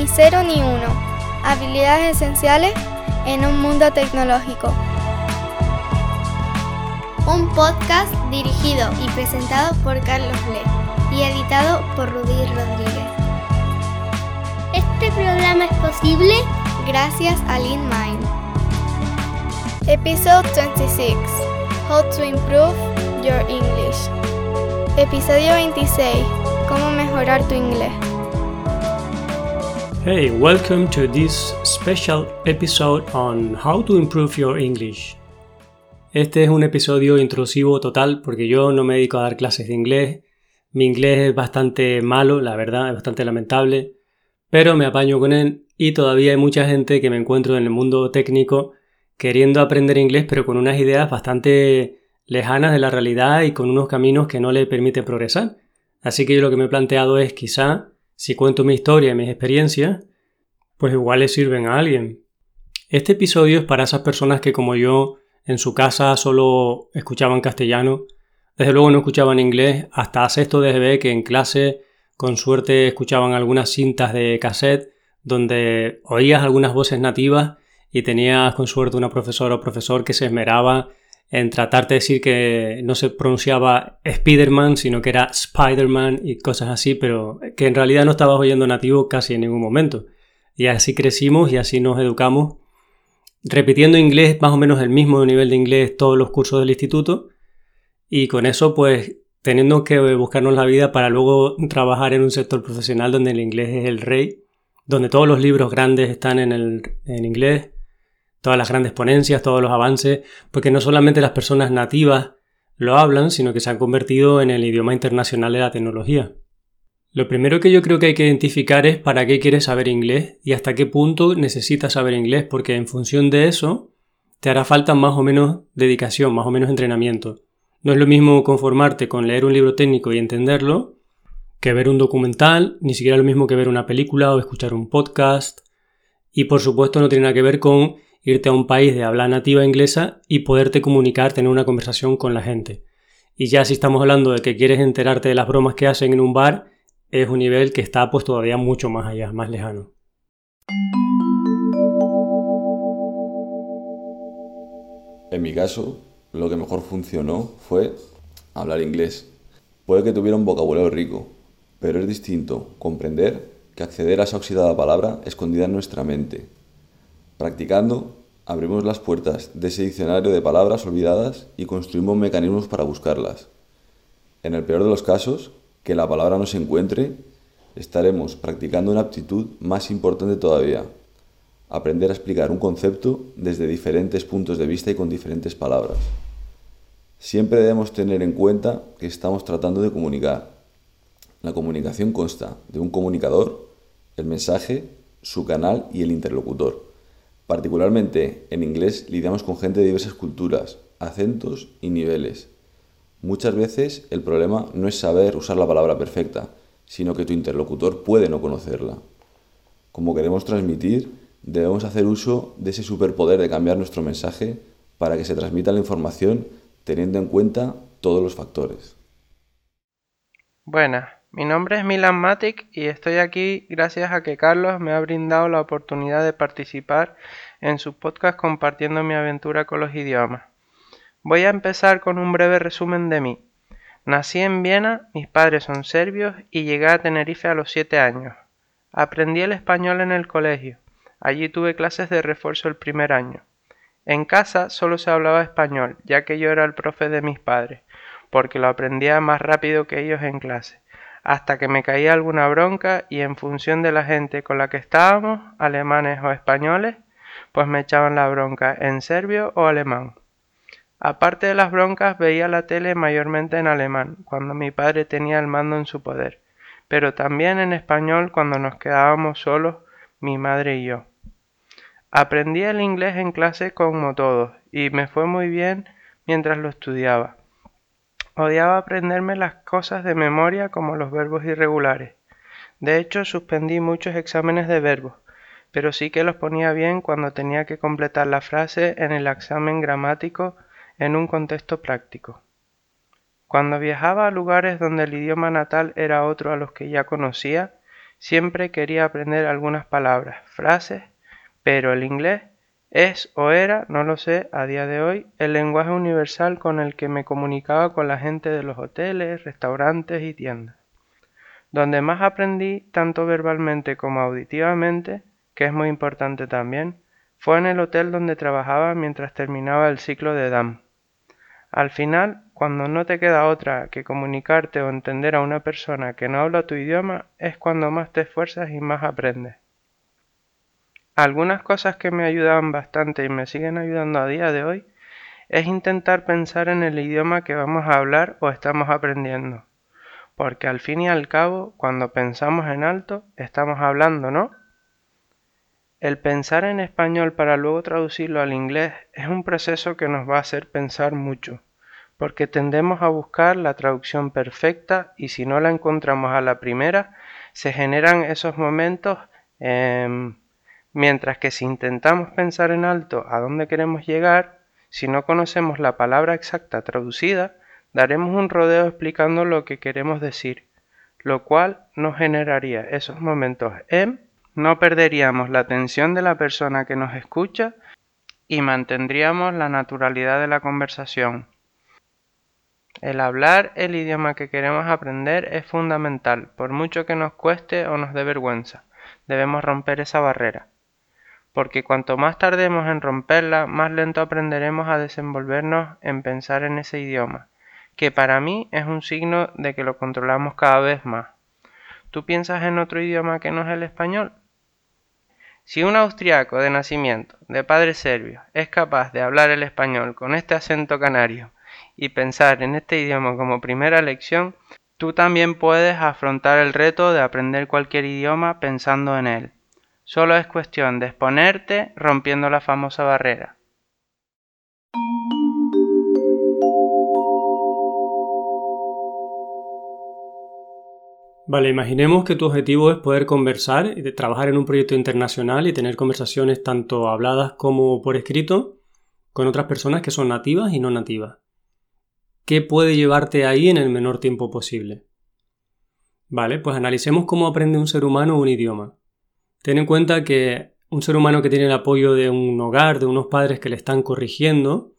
Ni cero ni uno. Habilidades esenciales en un mundo tecnológico. Un podcast dirigido y presentado por Carlos Le y editado por Rudy Rodríguez. Este programa es posible gracias a Lean Mind. Episode 26. How to improve your English. Episodio 26. Cómo mejorar tu inglés. Hey, welcome to this special episode on how to improve your English. Este es un episodio intrusivo total porque yo no me dedico a dar clases de inglés. Mi inglés es bastante malo, la verdad, es bastante lamentable, pero me apaño con él y todavía hay mucha gente que me encuentro en el mundo técnico queriendo aprender inglés pero con unas ideas bastante lejanas de la realidad y con unos caminos que no le permiten progresar. Así que yo lo que me he planteado es quizá si cuento mi historia y mis experiencias, pues igual le sirven a alguien. Este episodio es para esas personas que como yo en su casa solo escuchaban castellano, desde luego no escuchaban inglés, hasta sexto de GB que en clase con suerte escuchaban algunas cintas de cassette donde oías algunas voces nativas y tenías con suerte una profesora o profesor que se esmeraba en tratar de decir que no se pronunciaba Spiderman, sino que era Spiderman y cosas así, pero que en realidad no estabas oyendo nativo casi en ningún momento. Y así crecimos y así nos educamos, repitiendo inglés más o menos el mismo nivel de inglés todos los cursos del instituto, y con eso pues teniendo que buscarnos la vida para luego trabajar en un sector profesional donde el inglés es el rey, donde todos los libros grandes están en, el, en inglés, todas las grandes ponencias, todos los avances, porque no solamente las personas nativas lo hablan, sino que se han convertido en el idioma internacional de la tecnología. Lo primero que yo creo que hay que identificar es para qué quieres saber inglés y hasta qué punto necesitas saber inglés, porque en función de eso te hará falta más o menos dedicación, más o menos entrenamiento. No es lo mismo conformarte con leer un libro técnico y entenderlo que ver un documental, ni siquiera lo mismo que ver una película o escuchar un podcast. Y por supuesto no tiene nada que ver con irte a un país de habla nativa inglesa y poderte comunicar, tener una conversación con la gente. Y ya si estamos hablando de que quieres enterarte de las bromas que hacen en un bar, es un nivel que está pues todavía mucho más allá, más lejano. En mi caso, lo que mejor funcionó fue hablar inglés. Puede que tuviera un vocabulario rico, pero es distinto comprender que acceder a esa oxidada palabra escondida en nuestra mente, Practicando, abrimos las puertas de ese diccionario de palabras olvidadas y construimos mecanismos para buscarlas. En el peor de los casos, que la palabra no se encuentre, estaremos practicando una aptitud más importante todavía, aprender a explicar un concepto desde diferentes puntos de vista y con diferentes palabras. Siempre debemos tener en cuenta que estamos tratando de comunicar. La comunicación consta de un comunicador, el mensaje, su canal y el interlocutor. Particularmente en inglés lidiamos con gente de diversas culturas, acentos y niveles. Muchas veces el problema no es saber usar la palabra perfecta, sino que tu interlocutor puede no conocerla. Como queremos transmitir, debemos hacer uso de ese superpoder de cambiar nuestro mensaje para que se transmita la información teniendo en cuenta todos los factores. Mi nombre es Milan Matic y estoy aquí gracias a que Carlos me ha brindado la oportunidad de participar en su podcast compartiendo mi aventura con los idiomas. Voy a empezar con un breve resumen de mí. Nací en Viena, mis padres son serbios y llegué a Tenerife a los 7 años. Aprendí el español en el colegio. Allí tuve clases de refuerzo el primer año. En casa solo se hablaba español, ya que yo era el profe de mis padres, porque lo aprendía más rápido que ellos en clase hasta que me caía alguna bronca y en función de la gente con la que estábamos, alemanes o españoles, pues me echaban la bronca en serbio o alemán. Aparte de las broncas veía la tele mayormente en alemán, cuando mi padre tenía el mando en su poder, pero también en español cuando nos quedábamos solos, mi madre y yo. Aprendí el inglés en clase como todos, y me fue muy bien mientras lo estudiaba. Odiaba aprenderme las cosas de memoria como los verbos irregulares. De hecho, suspendí muchos exámenes de verbos, pero sí que los ponía bien cuando tenía que completar la frase en el examen gramático en un contexto práctico. Cuando viajaba a lugares donde el idioma natal era otro a los que ya conocía, siempre quería aprender algunas palabras, frases, pero el inglés es o era, no lo sé, a día de hoy, el lenguaje universal con el que me comunicaba con la gente de los hoteles, restaurantes y tiendas. Donde más aprendí, tanto verbalmente como auditivamente, que es muy importante también, fue en el hotel donde trabajaba mientras terminaba el ciclo de DAM. Al final, cuando no te queda otra que comunicarte o entender a una persona que no habla tu idioma, es cuando más te esfuerzas y más aprendes. Algunas cosas que me ayudaban bastante y me siguen ayudando a día de hoy es intentar pensar en el idioma que vamos a hablar o estamos aprendiendo. Porque al fin y al cabo, cuando pensamos en alto, estamos hablando, ¿no? El pensar en español para luego traducirlo al inglés es un proceso que nos va a hacer pensar mucho, porque tendemos a buscar la traducción perfecta y si no la encontramos a la primera, se generan esos momentos, em, mientras que si intentamos pensar en alto a dónde queremos llegar, si no conocemos la palabra exacta traducida, daremos un rodeo explicando lo que queremos decir, lo cual nos generaría esos momentos en no perderíamos la atención de la persona que nos escucha y mantendríamos la naturalidad de la conversación. El hablar el idioma que queremos aprender es fundamental, por mucho que nos cueste o nos dé vergüenza. Debemos romper esa barrera. Porque cuanto más tardemos en romperla, más lento aprenderemos a desenvolvernos en pensar en ese idioma, que para mí es un signo de que lo controlamos cada vez más. ¿Tú piensas en otro idioma que no es el español? Si un austriaco de nacimiento, de padre serbio, es capaz de hablar el español con este acento canario y pensar en este idioma como primera lección, tú también puedes afrontar el reto de aprender cualquier idioma pensando en él. Solo es cuestión de exponerte rompiendo la famosa barrera. Vale, imaginemos que tu objetivo es poder conversar, y trabajar en un proyecto internacional y tener conversaciones tanto habladas como por escrito con otras personas que son nativas y no nativas. ¿Qué puede llevarte ahí en el menor tiempo posible? Vale, pues analicemos cómo aprende un ser humano un idioma. Ten en cuenta que un ser humano que tiene el apoyo de un hogar, de unos padres que le están corrigiendo,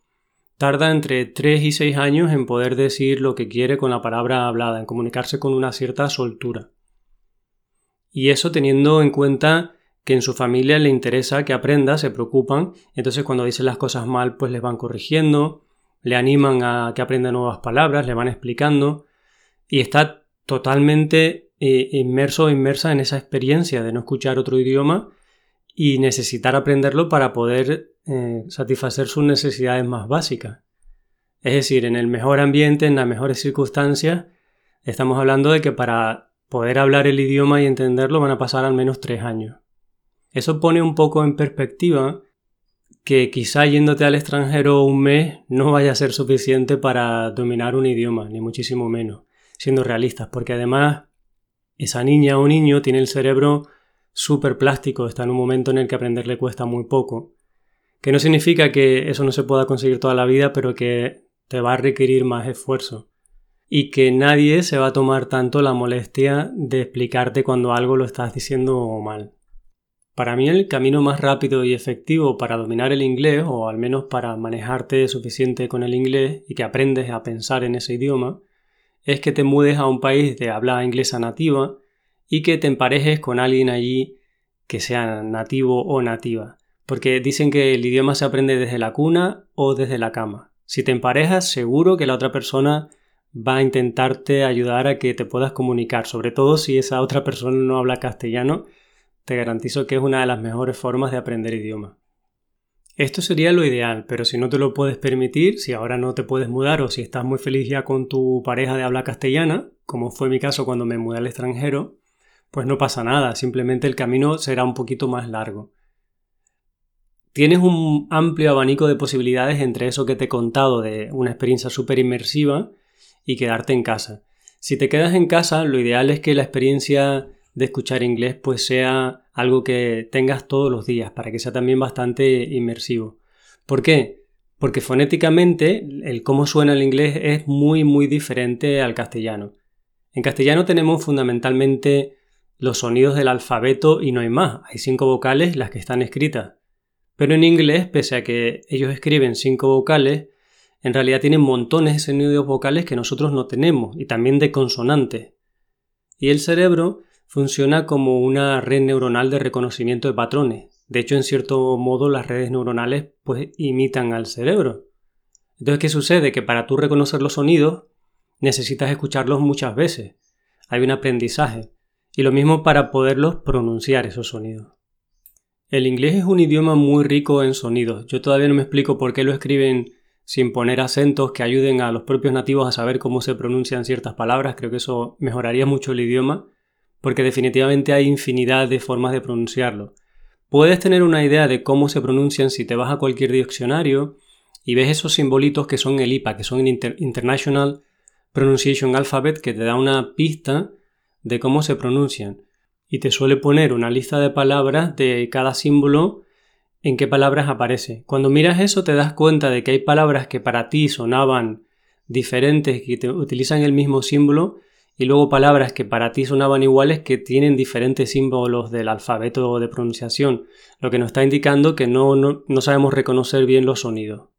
tarda entre 3 y 6 años en poder decir lo que quiere con la palabra hablada, en comunicarse con una cierta soltura. Y eso teniendo en cuenta que en su familia le interesa que aprenda, se preocupan, entonces cuando dicen las cosas mal pues les van corrigiendo, le animan a que aprenda nuevas palabras, le van explicando y está totalmente eh, inmerso o inmersa en esa experiencia de no escuchar otro idioma y necesitar aprenderlo para poder eh, satisfacer sus necesidades más básicas. Es decir, en el mejor ambiente, en las mejores circunstancias, estamos hablando de que para poder hablar el idioma y entenderlo van a pasar al menos tres años. Eso pone un poco en perspectiva que quizá yéndote al extranjero un mes no vaya a ser suficiente para dominar un idioma, ni muchísimo menos, siendo realistas, porque además esa niña o niño tiene el cerebro súper plástico, está en un momento en el que aprender le cuesta muy poco que no significa que eso no se pueda conseguir toda la vida, pero que te va a requerir más esfuerzo. Y que nadie se va a tomar tanto la molestia de explicarte cuando algo lo estás diciendo mal. Para mí el camino más rápido y efectivo para dominar el inglés, o al menos para manejarte suficiente con el inglés y que aprendes a pensar en ese idioma, es que te mudes a un país de habla inglesa nativa y que te emparejes con alguien allí que sea nativo o nativa porque dicen que el idioma se aprende desde la cuna o desde la cama. Si te emparejas, seguro que la otra persona va a intentarte ayudar a que te puedas comunicar, sobre todo si esa otra persona no habla castellano, te garantizo que es una de las mejores formas de aprender idioma. Esto sería lo ideal, pero si no te lo puedes permitir, si ahora no te puedes mudar o si estás muy feliz ya con tu pareja de habla castellana, como fue mi caso cuando me mudé al extranjero, pues no pasa nada, simplemente el camino será un poquito más largo. Tienes un amplio abanico de posibilidades entre eso que te he contado de una experiencia súper inmersiva y quedarte en casa. Si te quedas en casa, lo ideal es que la experiencia de escuchar inglés pues sea algo que tengas todos los días para que sea también bastante inmersivo. ¿Por qué? Porque fonéticamente el cómo suena el inglés es muy muy diferente al castellano. En castellano tenemos fundamentalmente los sonidos del alfabeto y no hay más. Hay cinco vocales las que están escritas. Pero en inglés, pese a que ellos escriben cinco vocales, en realidad tienen montones de sonidos vocales que nosotros no tenemos y también de consonantes. Y el cerebro funciona como una red neuronal de reconocimiento de patrones. De hecho, en cierto modo, las redes neuronales pues imitan al cerebro. Entonces, ¿qué sucede? Que para tú reconocer los sonidos necesitas escucharlos muchas veces. Hay un aprendizaje. Y lo mismo para poderlos pronunciar esos sonidos. El inglés es un idioma muy rico en sonidos. Yo todavía no me explico por qué lo escriben sin poner acentos que ayuden a los propios nativos a saber cómo se pronuncian ciertas palabras. Creo que eso mejoraría mucho el idioma, porque definitivamente hay infinidad de formas de pronunciarlo. Puedes tener una idea de cómo se pronuncian si te vas a cualquier diccionario y ves esos simbolitos que son el IPA, que son el International Pronunciation Alphabet, que te da una pista de cómo se pronuncian. Y te suele poner una lista de palabras de cada símbolo en qué palabras aparece. Cuando miras eso te das cuenta de que hay palabras que para ti sonaban diferentes, que utilizan el mismo símbolo, y luego palabras que para ti sonaban iguales que tienen diferentes símbolos del alfabeto de pronunciación, lo que nos está indicando que no, no, no sabemos reconocer bien los sonidos.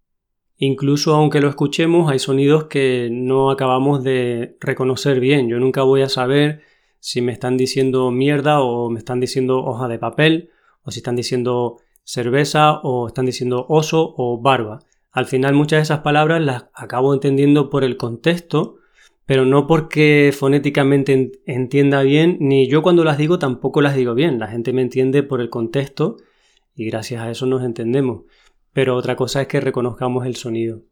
Incluso aunque lo escuchemos, hay sonidos que no acabamos de reconocer bien. Yo nunca voy a saber si me están diciendo mierda o me están diciendo hoja de papel, o si están diciendo cerveza o están diciendo oso o barba. Al final muchas de esas palabras las acabo entendiendo por el contexto, pero no porque fonéticamente entienda bien, ni yo cuando las digo tampoco las digo bien. La gente me entiende por el contexto y gracias a eso nos entendemos. Pero otra cosa es que reconozcamos el sonido.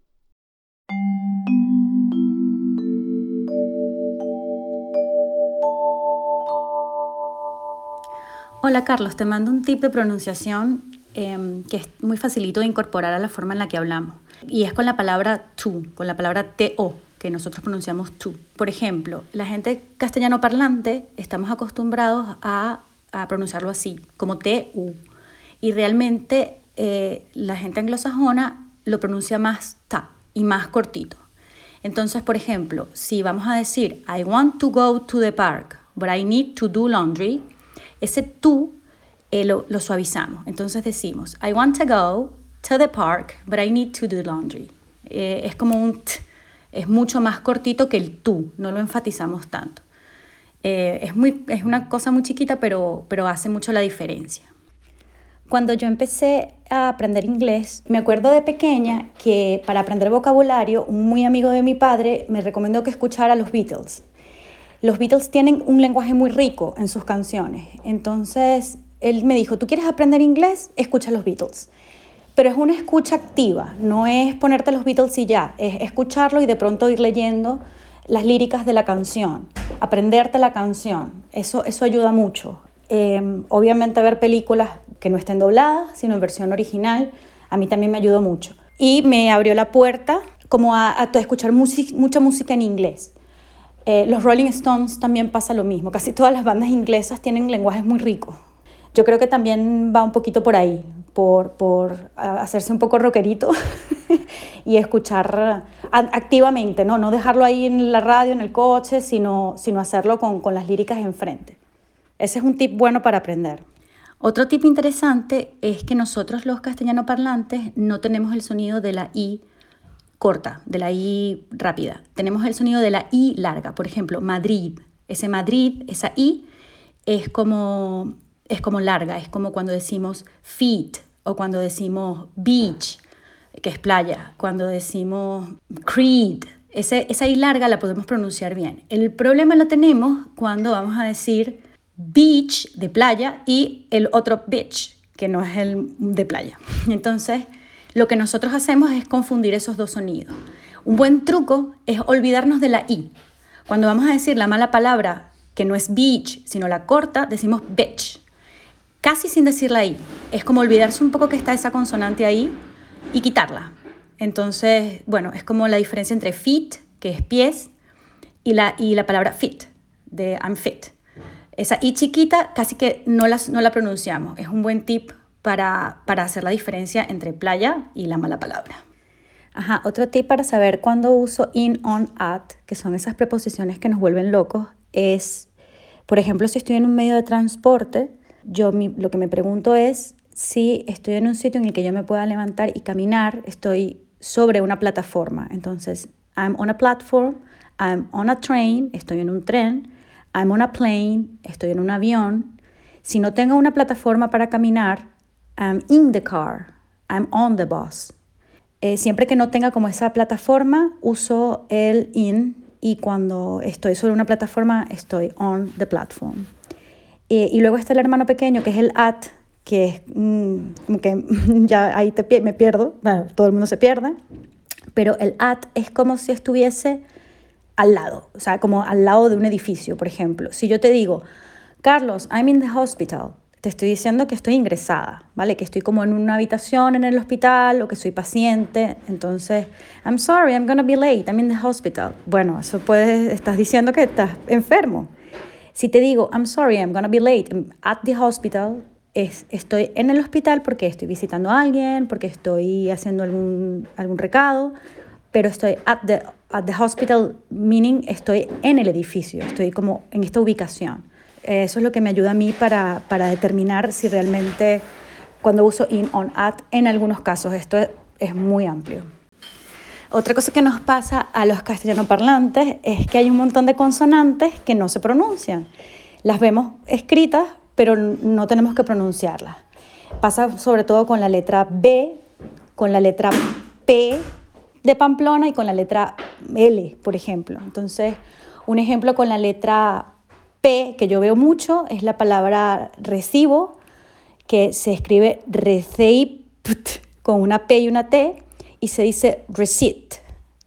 Hola Carlos, te mando un tip de pronunciación Em, que es muy facilito de incorporar a la forma en la que hablamos. Y es con la palabra tú, con la palabra to, que nosotros pronunciamos tú. Por ejemplo, la gente castellano parlante estamos acostumbrados a, a pronunciarlo así, como tu. Y realmente eh, la gente anglosajona lo pronuncia más ta y más cortito. Entonces, por ejemplo, si vamos a decir I want to go to the park, but I need to do laundry, ese tú eh, lo, suavizamos. Entonces decimos, I want to go to the park, but I need to do laundry. Eh, es como un t, es mucho más cortito que el tú, no lo enfatizamos tanto. Eh, es, muy, es una cosa muy chiquita, pero, pero hace mucho la diferencia. Cuando yo empecé a aprender inglés, me acuerdo de pequeña que para aprender vocabulario, un muy amigo de mi padre me recomendó que escuchara a los Beatles. Los Beatles tienen un lenguaje muy rico en sus canciones, entonces él me dijo, ¿tú quieres aprender inglés? Escucha los Beatles. Pero es una escucha activa, no es ponerte los Beatles y ya, es escucharlo y de pronto ir leyendo las líricas de la canción, aprenderte la canción. Eso, eso ayuda mucho. Em, obviamente ver películas que no estén dobladas, sino en versión original, a mí también me ayudó mucho. Y me abrió la puerta como a, escuchar mucha música en inglés. Eh, los Rolling Stones también pasa lo mismo. Casi todas las bandas inglesas tienen lenguajes muy ricos. Yo creo que también va un poquito por ahí, por, por hacerse un poco rockerito y escuchar activamente, ¿no? no dejarlo ahí en la radio, en el coche, sino, sino hacerlo con, con las líricas enfrente. Ese es un tip bueno para aprender. Otro tip interesante es que nosotros los castellano parlantes no tenemos el sonido de la I corta, de la I rápida. Tenemos el sonido de la I larga. Por ejemplo, Madrid. Ese Madrid, esa I, es como es como larga, es como cuando decimos feet o cuando decimos beach, que es playa, cuando decimos creed. Ese, esa I larga la podemos pronunciar bien. El problema lo tenemos cuando vamos a decir beach de playa y el otro beach, que no es el de playa. Entonces, lo que nosotros hacemos es confundir esos dos sonidos. Un buen truco es olvidarnos de la I. Cuando vamos a decir la mala palabra que no es beach, sino la corta, decimos bitch casi sin decirla ahí. Es como olvidarse un poco que está esa consonante ahí y quitarla. Entonces, bueno, es como la diferencia entre fit, que es pies, y la, y la palabra fit, de I'm fit. Esa i chiquita casi que no la, no la pronunciamos. Es un buen tip para, para hacer la diferencia entre playa y la mala palabra. Ajá, otro tip para saber cuándo uso in, on, at, que son esas preposiciones que nos vuelven locos, es Por ejemplo, si estoy en un medio de transporte, yo lo que me pregunto es si estoy en un sitio en el que yo me pueda levantar y caminar, estoy sobre una plataforma. Entonces, I'm on a platform, I'm on a train, estoy en un tren, I'm on a plane, estoy en un avión. Si no tengo una plataforma para caminar, I'm in the car, I'm on the bus. Eh, siempre que no tenga como esa plataforma, uso el in y cuando estoy sobre una plataforma, estoy on the platform. Eh, y luego está el hermano pequeño, que es el at, que es mm, que ya ahí te, me pierdo, todo el mundo se pierde, pero el at es como si estuviese al lado, o sea, como al lado de un edificio, por ejemplo. Si yo te digo, Carlos, I'm in the hospital, te estoy diciendo que estoy ingresada, ¿vale? Que estoy como en una habitación en el hospital o que soy paciente. Entonces, I'm sorry, I'm gonna be late, I'm in the hospital. Bueno, eso puedes, estás diciendo que estás enfermo. Si te digo, I'm sorry, I'm gonna be late, at the hospital, es, estoy en el hospital porque estoy visitando a alguien, porque estoy haciendo algún, algún recado, pero estoy at the, at the hospital, meaning estoy en el edificio, estoy como en esta ubicación. Eso es lo que me ayuda a mí para, para determinar si realmente cuando uso in, on, at, en algunos casos, esto es, es muy amplio. Otra cosa que nos pasa a los castellanoparlantes es que hay un montón de consonantes que no se pronuncian. Las vemos escritas, pero no tenemos que pronunciarlas. Pasa sobre todo con la letra B, con la letra P de Pamplona y con la letra L, por ejemplo. Entonces, un ejemplo con la letra P que yo veo mucho es la palabra recibo, que se escribe receipt con una P y una T y se dice receipt.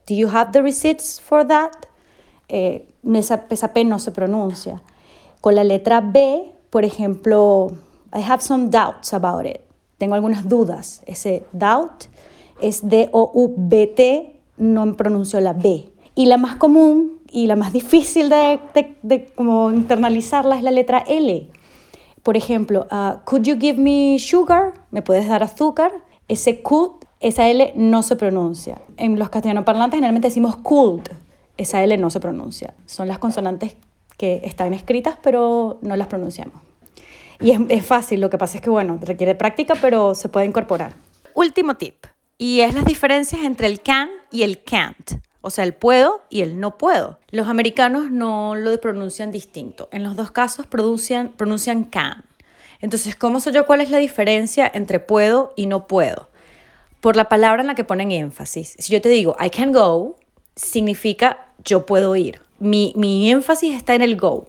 Do you have the receipts for that? Eh, esa, esa P no se pronuncia. Con la letra B por ejemplo, I have some doubts about it. Tengo algunas dudas. Ese doubt es D-O-U-B-T, no pronuncio la B. Y la más común y la más difícil de, de, como internalizarla es la letra L. Por ejemplo, uh, could you give me sugar? ¿Me puedes dar azúcar? Ese could, esa L no se pronuncia. En los castellanoparlantes generalmente decimos could. Esa L no se pronuncia. Son las consonantes que están escritas pero no las pronunciamos. Y es, fácil, lo que pasa es que, bueno, requiere práctica, pero se puede incorporar. Último tip, y es las diferencias entre el can y el can't, o sea, el puedo y el no puedo. Los americanos no lo pronuncian distinto. En los dos casos pronuncian, pronuncian can. Entonces, ¿cómo sé yo cuál es la diferencia entre puedo y no puedo? Por la palabra en la que ponen énfasis. Si yo te digo I can go, significa yo puedo ir mi, mi énfasis está en el go.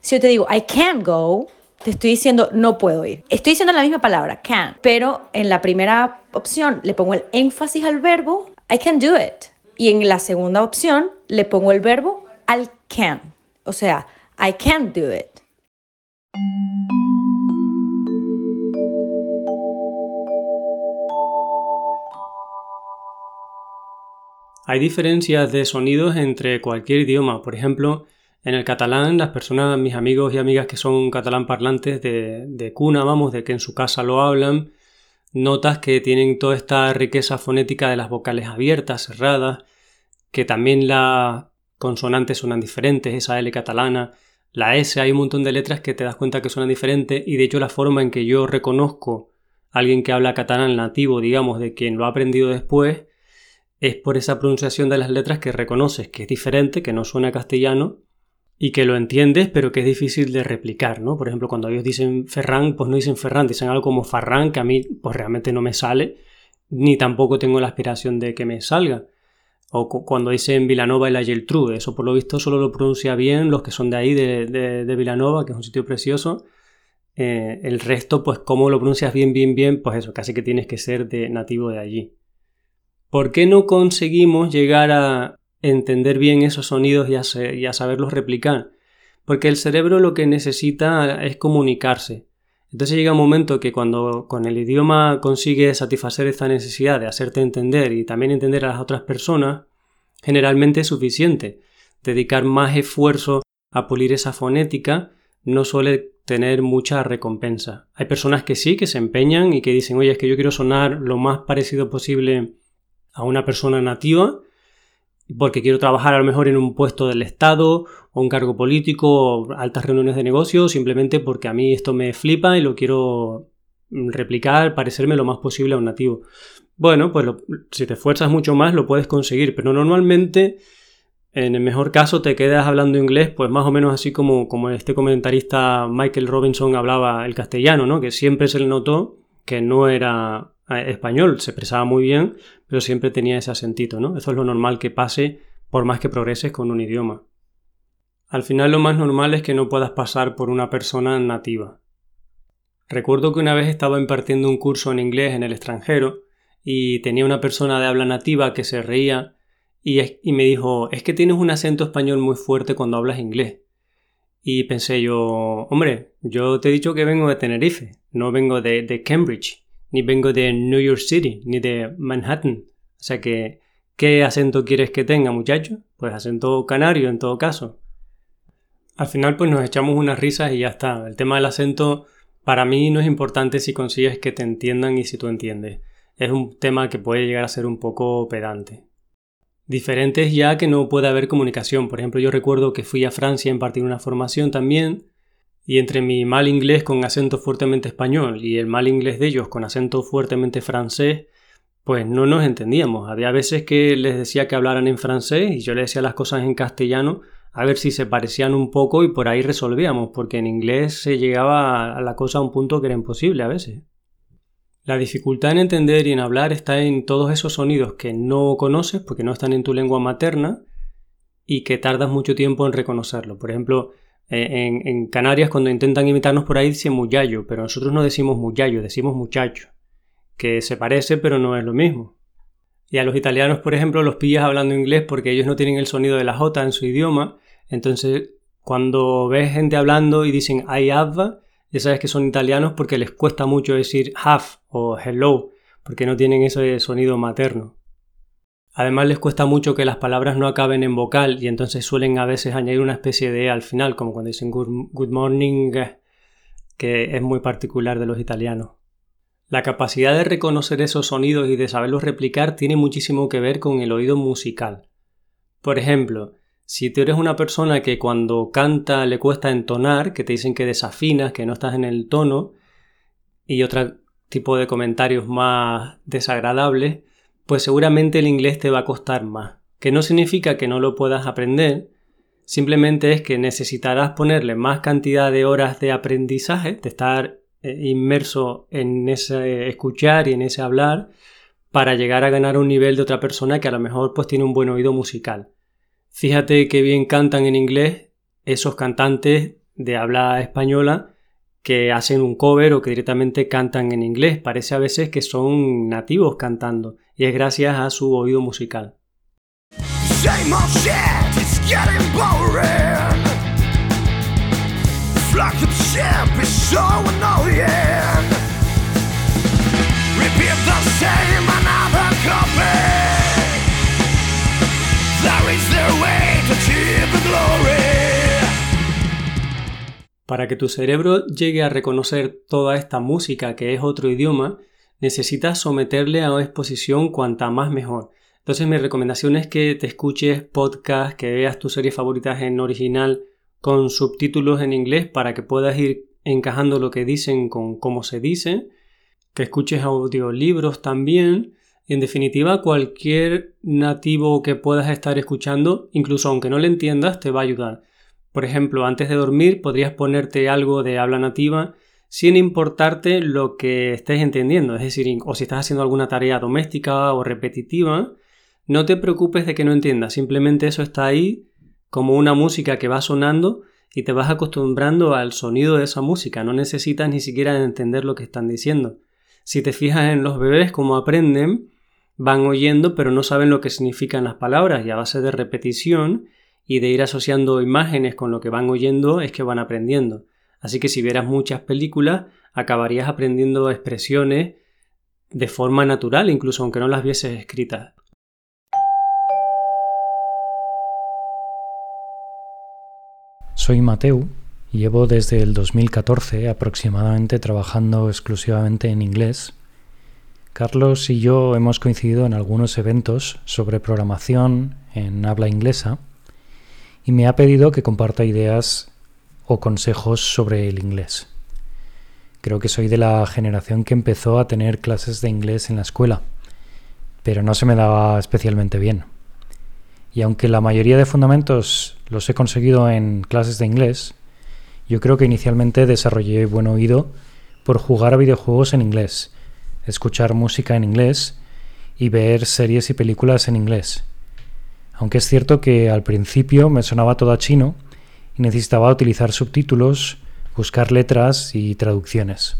Si yo te digo, I can't go, te estoy diciendo no puedo ir. Estoy diciendo la misma palabra, can, pero en la primera opción le pongo el énfasis al verbo, I can do it. Y en la segunda opción le pongo el verbo al can. O sea, I can't do it. Hay diferencias de sonidos entre cualquier idioma. Por ejemplo, en el catalán, las personas, mis amigos y amigas que son catalán parlantes de, de cuna, vamos, de que en su casa lo hablan, notas que tienen toda esta riqueza fonética de las vocales abiertas, cerradas, que también las consonantes suenan diferentes, esa L catalana, la S, hay un montón de letras que te das cuenta que suenan diferentes y de hecho la forma en que yo reconozco a alguien que habla catalán nativo, digamos, de quien lo ha aprendido después, es por esa pronunciación de las letras que reconoces que es diferente, que no suena castellano y que lo entiendes, pero que es difícil de replicar, ¿no? Por ejemplo, cuando ellos dicen Ferran, pues no dicen Ferran, dicen algo como Farran, que a mí pues realmente no me sale, ni tampoco tengo la aspiración de que me salga. O cuando dicen Vilanova y la Geltrude, eso por lo visto solo lo pronuncia bien los que son de ahí, de, de, Vilanova, que es un sitio precioso. Eh, el resto, pues como lo pronuncias bien, bien, bien, pues eso, casi que tienes que ser de nativo de allí. ¿Por qué no conseguimos llegar a entender bien esos sonidos y a, saberlos replicar? Porque el cerebro lo que necesita es comunicarse. Entonces llega un momento que cuando con el idioma consigue satisfacer esta necesidad de hacerte entender y también entender a las otras personas, generalmente es suficiente. Dedicar más esfuerzo a pulir esa fonética no suele tener mucha recompensa. Hay personas que sí, que se empeñan y que dicen, oye, es que yo quiero sonar lo más parecido posible a una persona nativa, porque quiero trabajar a lo mejor en un puesto del Estado o un cargo político o altas reuniones de negocio, simplemente porque a mí esto me flipa y lo quiero replicar, parecerme lo más posible a un nativo. Bueno, pues si te esfuerzas mucho más lo puedes conseguir, pero normalmente en el mejor caso te quedas hablando inglés, pues más o menos así como, como este comentarista Michael Robinson hablaba el castellano, ¿no? Que siempre se le notó que no era español, se expresaba muy bien, pero siempre tenía ese acentito, ¿no? Eso es lo normal que pase por más que progreses con un idioma. Al final lo más normal es que no puedas pasar por una persona nativa. Recuerdo que una vez estaba impartiendo un curso en inglés en el extranjero y tenía una persona de habla nativa que se reía y, me dijo, es que tienes un acento español muy fuerte cuando hablas inglés. Y pensé yo, hombre, yo te he dicho que vengo de Tenerife, no vengo de, de Cambridge, ni vengo de New York City, ni de Manhattan. O sea que, ¿qué acento quieres que tenga, muchacho? Pues acento canario en todo caso. Al final pues nos echamos unas risas y ya está. El tema del acento para mí no es importante si consigues que te entiendan y si tú entiendes. Es un tema que puede llegar a ser un poco pedante diferentes ya que no puede haber comunicación. Por ejemplo, yo recuerdo que fui a Francia a impartir una formación también y entre mi mal inglés con acento fuertemente español y el mal inglés de ellos con acento fuertemente francés, pues no nos entendíamos. Había veces que les decía que hablaran en francés y yo les decía las cosas en castellano a ver si se parecían un poco y por ahí resolvíamos, porque en inglés se llegaba a la cosa a un punto que era imposible a veces. La dificultad en entender y en hablar está en todos esos sonidos que no conoces porque no están en tu lengua materna y que tardas mucho tiempo en reconocerlo. Por ejemplo, eh, en, Canarias cuando intentan imitarnos por ahí dicen muyayo, pero nosotros no decimos muyayo, decimos muchacho, que se parece pero no es lo mismo. Y a los italianos, por ejemplo, los pillas hablando inglés porque ellos no tienen el sonido de la J en su idioma, entonces cuando ves gente hablando y dicen I have, ya sabes que son italianos porque les cuesta mucho decir have o hello, porque no tienen ese sonido materno. Además les cuesta mucho que las palabras no acaben en vocal y entonces suelen a veces añadir una especie de e al final, como cuando dicen good, morning, que es muy particular de los italianos. La capacidad de reconocer esos sonidos y de saberlos replicar tiene muchísimo que ver con el oído musical. Por ejemplo, si tú eres una persona que cuando canta le cuesta entonar, que te dicen que desafinas, que no estás en el tono, y otro tipo de comentarios más desagradables, pues seguramente el inglés te va a costar más. Que no significa que no lo puedas aprender, simplemente es que necesitarás ponerle más cantidad de horas de aprendizaje, de estar eh, inmerso en ese escuchar y en ese hablar, para llegar a ganar un nivel de otra persona que a lo mejor pues tiene un buen oído musical. Fíjate qué bien cantan en inglés esos cantantes de habla española que hacen un cover o que directamente cantan en inglés. Parece a veces que son nativos cantando y es gracias a su oído musical. Para que tu cerebro llegue a reconocer toda esta música que es otro idioma, necesitas someterle a exposición cuanta más mejor. Entonces mi recomendación es que te escuches podcast, que veas tus series favoritas en original con subtítulos en inglés para que puedas ir encajando lo que dicen con cómo se dice, que escuches audiolibros también, en definitiva cualquier nativo que puedas estar escuchando, incluso aunque no le entiendas, te va a ayudar. Por ejemplo, antes de dormir podrías ponerte algo de habla nativa sin importarte lo que estés entendiendo. Es decir, o si estás haciendo alguna tarea doméstica o repetitiva, no te preocupes de que no entiendas. Simplemente eso está ahí como una música que va sonando y te vas acostumbrando al sonido de esa música. No necesitas ni siquiera entender lo que están diciendo. Si te fijas en los bebés, cómo aprenden, van oyendo pero no saben lo que significan las palabras y a base de repetición y de ir asociando imágenes con lo que van oyendo es que van aprendiendo. Así que si vieras muchas películas, acabarías aprendiendo expresiones de forma natural, incluso aunque no las vieses escritas. Soy Mateu llevo desde el 2014 aproximadamente trabajando exclusivamente en inglés. Carlos y yo hemos coincidido en algunos eventos sobre programación en habla inglesa y me ha pedido que comparta ideas o consejos sobre el inglés. Creo que soy de la generación que empezó a tener clases de inglés en la escuela, pero no se me daba especialmente bien. Y aunque la mayoría de fundamentos los he conseguido en clases de inglés, yo creo que inicialmente desarrollé buen oído por jugar a videojuegos en inglés, escuchar música en inglés y ver series y películas en inglés. Aunque es cierto que al principio me sonaba todo a chino y necesitaba utilizar subtítulos, buscar letras y traducciones.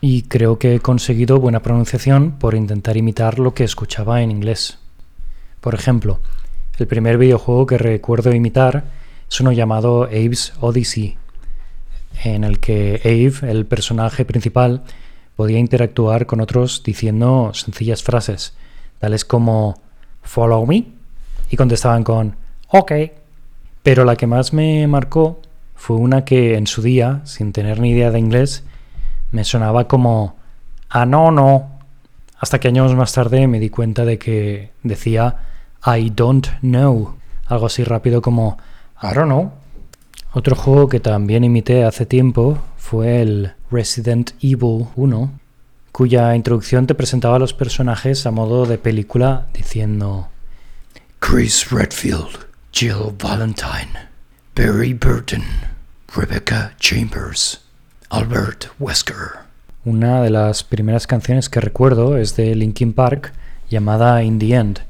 Y creo que he conseguido buena pronunciación por intentar imitar lo que escuchaba en inglés. Por ejemplo, el primer videojuego que recuerdo imitar es uno llamado Abe's Odyssey, en el que Abe, el personaje principal, podía interactuar con otros diciendo sencillas frases, tales como Follow me, y contestaban con OK. Pero la que más me marcó fue una que en su día, sin tener ni idea de inglés, me sonaba como Ah, no, no. Hasta que años más tarde me di cuenta de que decía I don't know. Algo así rápido como I don't know. Otro juego que también imité hace tiempo fue el Resident Evil 1, cuya introducción te presentaba a los personajes a modo de película diciendo Chris Redfield, Jill Valentine, Barry Burton, Rebecca Chambers, Albert Wesker. Una de las primeras canciones que recuerdo es de Linkin Park llamada In the End,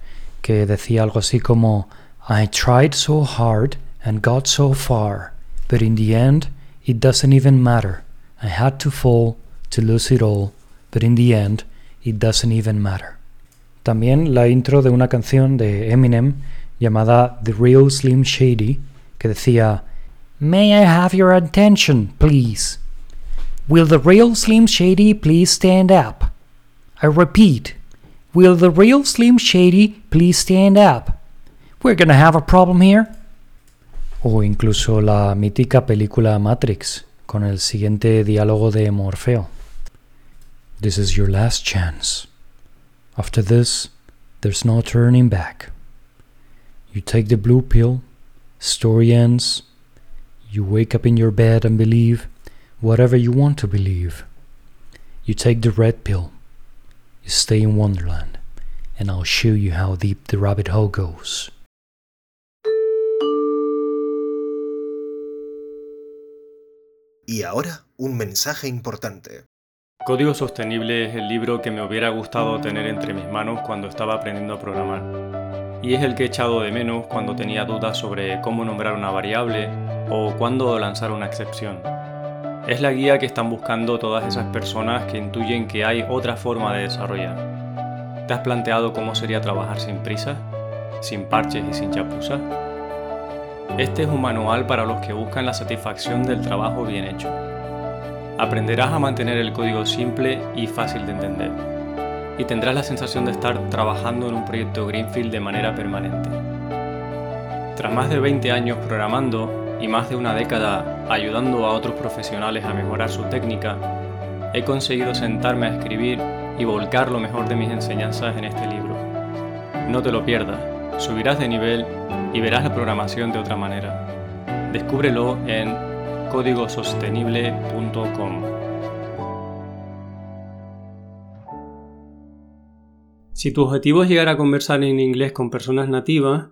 que decía algo así como I tried so hard and got so far. But in the end, it doesn't even matter. I had to fall to lose it all, but in the end, it doesn't even matter. También la intro de una canción de Eminem llamada The Real Slim Shady, que decía May I have your attention, please? Will the real Slim Shady please stand up? I repeat, will the real Slim Shady please stand up? We're gonna have a problem here o incluso la mítica película Matrix, con el siguiente diálogo de Morfeo. This is your last chance. After this, there's no turning back. You take the blue pill, story ends, you wake up in your bed and believe whatever you want to believe. You take the red pill, you stay in Wonderland, and I'll show you how deep the rabbit hole goes. Y ahora, un mensaje importante. Código Sostenible es el libro que me hubiera gustado tener entre mis manos cuando estaba aprendiendo a programar. Y es el que he echado de menos cuando tenía dudas sobre cómo nombrar una variable o cuándo lanzar una excepción. Es la guía que están buscando todas esas personas que intuyen que hay otra forma de desarrollar. ¿Te has planteado cómo sería trabajar sin prisa? ¿Sin parches y sin chapuzas? Este es un manual para los que buscan la satisfacción del trabajo bien hecho. Aprenderás a mantener el código simple y fácil de entender, y tendrás la sensación de estar trabajando en un proyecto Greenfield de manera permanente. Tras más de 20 años programando y más de una década ayudando a otros profesionales a mejorar su técnica, he conseguido sentarme a escribir y volcar lo mejor de mis enseñanzas en este libro. No te lo pierdas, subirás de nivel y verás la programación de otra manera. Descúbrelo en códigosostenible.com. Si tu objetivo es llegar a conversar en inglés con personas nativas,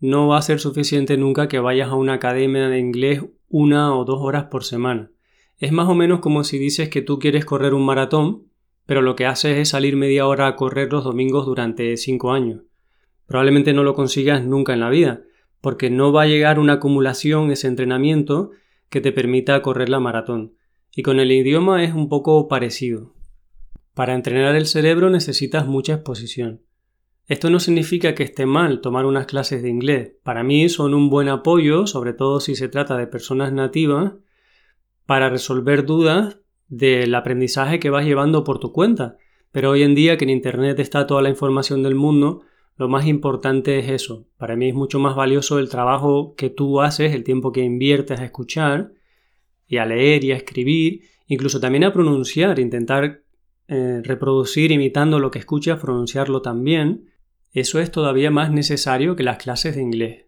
no va a ser suficiente nunca que vayas a una academia de inglés una o dos horas por semana. Es más o menos como si dices que tú quieres correr un maratón, pero lo que haces es salir media hora a correr los domingos durante cinco años. Probablemente no lo consigas nunca en la vida, porque no va a llegar una acumulación, ese entrenamiento, que te permita correr la maratón. Y con el idioma es un poco parecido. Para entrenar el cerebro necesitas mucha exposición. Esto no significa que esté mal tomar unas clases de inglés. Para mí son un buen apoyo, sobre todo si se trata de personas nativas, para resolver dudas del aprendizaje que vas llevando por tu cuenta. Pero hoy en día que en Internet está toda la información del mundo, lo más importante es eso. Para mí es mucho más valioso el trabajo que tú haces, el tiempo que inviertes a escuchar y a leer y a escribir, incluso también a pronunciar, intentar eh, reproducir imitando lo que escuchas, pronunciarlo también. Eso es todavía más necesario que las clases de inglés.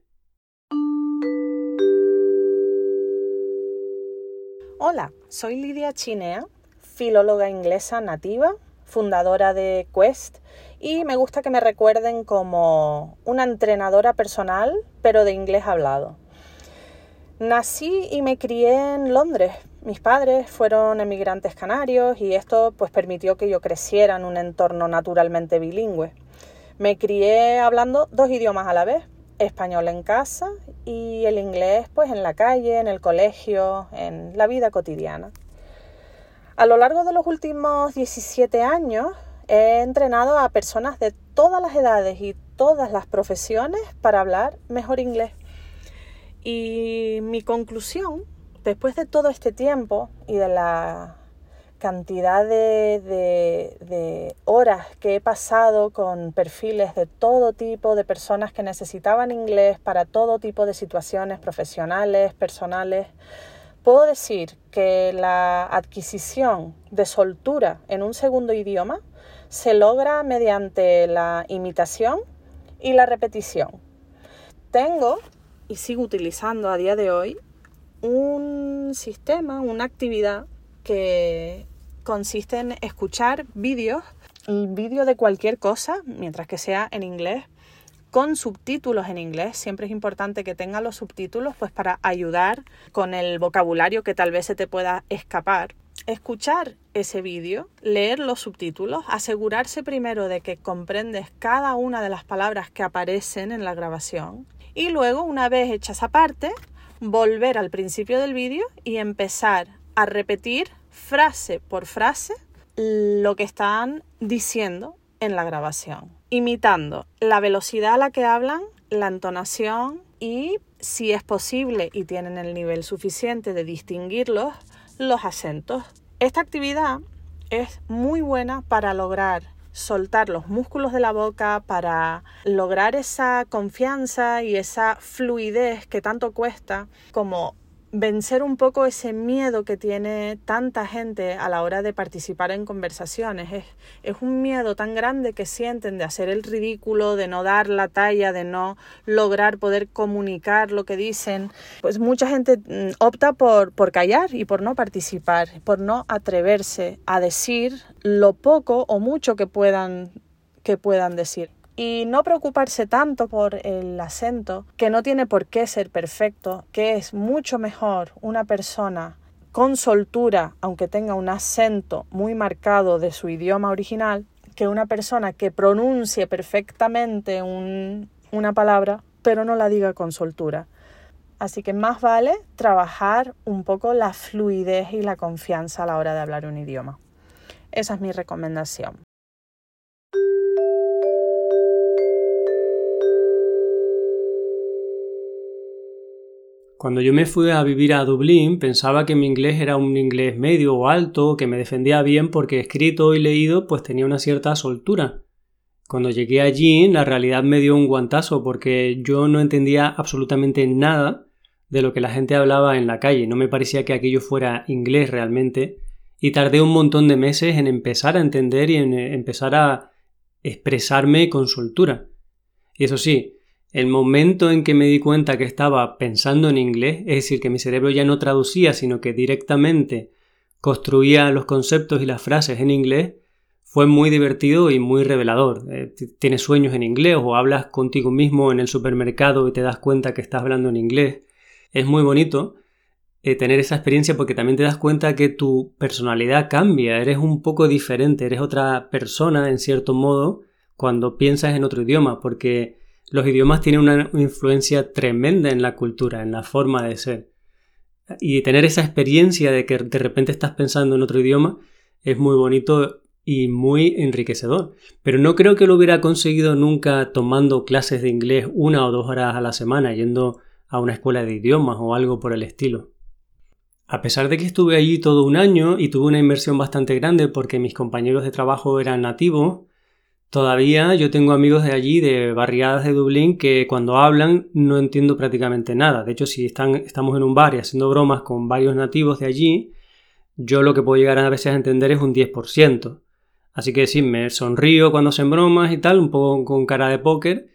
Hola, soy Lidia Chinea, filóloga inglesa nativa, fundadora de Quest y me gusta que me recuerden como una entrenadora personal, pero de inglés hablado. Nací y me crié en Londres. Mis padres fueron emigrantes canarios y esto pues permitió que yo creciera en un entorno naturalmente bilingüe. Me crié hablando dos idiomas a la vez, español en casa y el inglés pues en la calle, en el colegio, en la vida cotidiana. A lo largo de los últimos 17 años he entrenado a personas de todas las edades y todas las profesiones para hablar mejor inglés. Y mi conclusión, después de todo este tiempo y de la cantidad de, de, horas que he pasado con perfiles de todo tipo de personas que necesitaban inglés para todo tipo de situaciones profesionales, personales, puedo decir que la adquisición de soltura en un segundo idioma se logra mediante la imitación y la repetición. Tengo y sigo utilizando a día de hoy un sistema, una actividad que consiste en escuchar vídeos, vídeo de cualquier cosa, mientras que sea en inglés, con subtítulos en inglés. Siempre es importante que tenga los subtítulos pues para ayudar con el vocabulario que tal vez se te pueda escapar. Escuchar ese vídeo, leer los subtítulos, asegurarse primero de que comprendes cada una de las palabras que aparecen en la grabación y luego, una vez hecha esa parte, volver al principio del vídeo y empezar a repetir frase por frase lo que están diciendo en la grabación, imitando la velocidad a la que hablan, la entonación y, si es posible y tienen el nivel suficiente de distinguirlos, los acentos. Esta actividad es muy buena para lograr soltar los músculos de la boca, para lograr esa confianza y esa fluidez que tanto cuesta, como vencer un poco ese miedo que tiene tanta gente a la hora de participar en conversaciones. Es, es, un miedo tan grande que sienten de hacer el ridículo, de no dar la talla, de no lograr poder comunicar lo que dicen. Pues mucha gente mm, opta por, por callar y por no participar, por no atreverse a decir lo poco o mucho que puedan, que puedan decir y no preocuparse tanto por el acento, que no tiene por qué ser perfecto, que es mucho mejor una persona con soltura, aunque tenga un acento muy marcado de su idioma original, que una persona que pronuncie perfectamente una palabra, pero no la diga con soltura. Así que más vale trabajar un poco la fluidez y la confianza a la hora de hablar un idioma. Esa es mi recomendación. Cuando yo me fui a vivir a Dublín pensaba que mi inglés era un inglés medio o alto, que me defendía bien porque escrito y leído pues tenía una cierta soltura. Cuando llegué allí la realidad me dio un guantazo porque yo no entendía absolutamente nada de lo que la gente hablaba en la calle, no me parecía que aquello fuera inglés realmente y tardé un montón de meses en empezar a entender y en empezar a expresarme con soltura. Y eso sí, el momento en que me di cuenta que estaba pensando en inglés, es decir, que mi cerebro ya no traducía, sino que directamente construía los conceptos y las frases en inglés, fue muy divertido y muy revelador. Eh, tienes sueños en inglés o hablas contigo mismo en el supermercado y te das cuenta que estás hablando en inglés. Es muy bonito eh, tener esa experiencia porque también te das cuenta que tu personalidad cambia, eres un poco diferente, eres otra persona en cierto modo cuando piensas en otro idioma, porque los idiomas tienen una influencia tremenda en la cultura, en la forma de ser. Y tener esa experiencia de que de repente estás pensando en otro idioma es muy bonito y muy enriquecedor. Pero no creo que lo hubiera conseguido nunca tomando clases de inglés una o dos horas a la semana, yendo a una escuela de idiomas o algo por el estilo. A pesar de que estuve allí todo un año y tuve una inversión bastante grande porque mis compañeros de trabajo eran nativos, Todavía yo tengo amigos de allí, de barriadas de Dublín, que cuando hablan no entiendo prácticamente nada. De hecho, si están, estamos en un bar y haciendo bromas con varios nativos de allí, yo lo que puedo llegar a veces a entender es un 10%. Así que sí, me sonrío cuando hacen bromas y tal, un poco con cara de póker,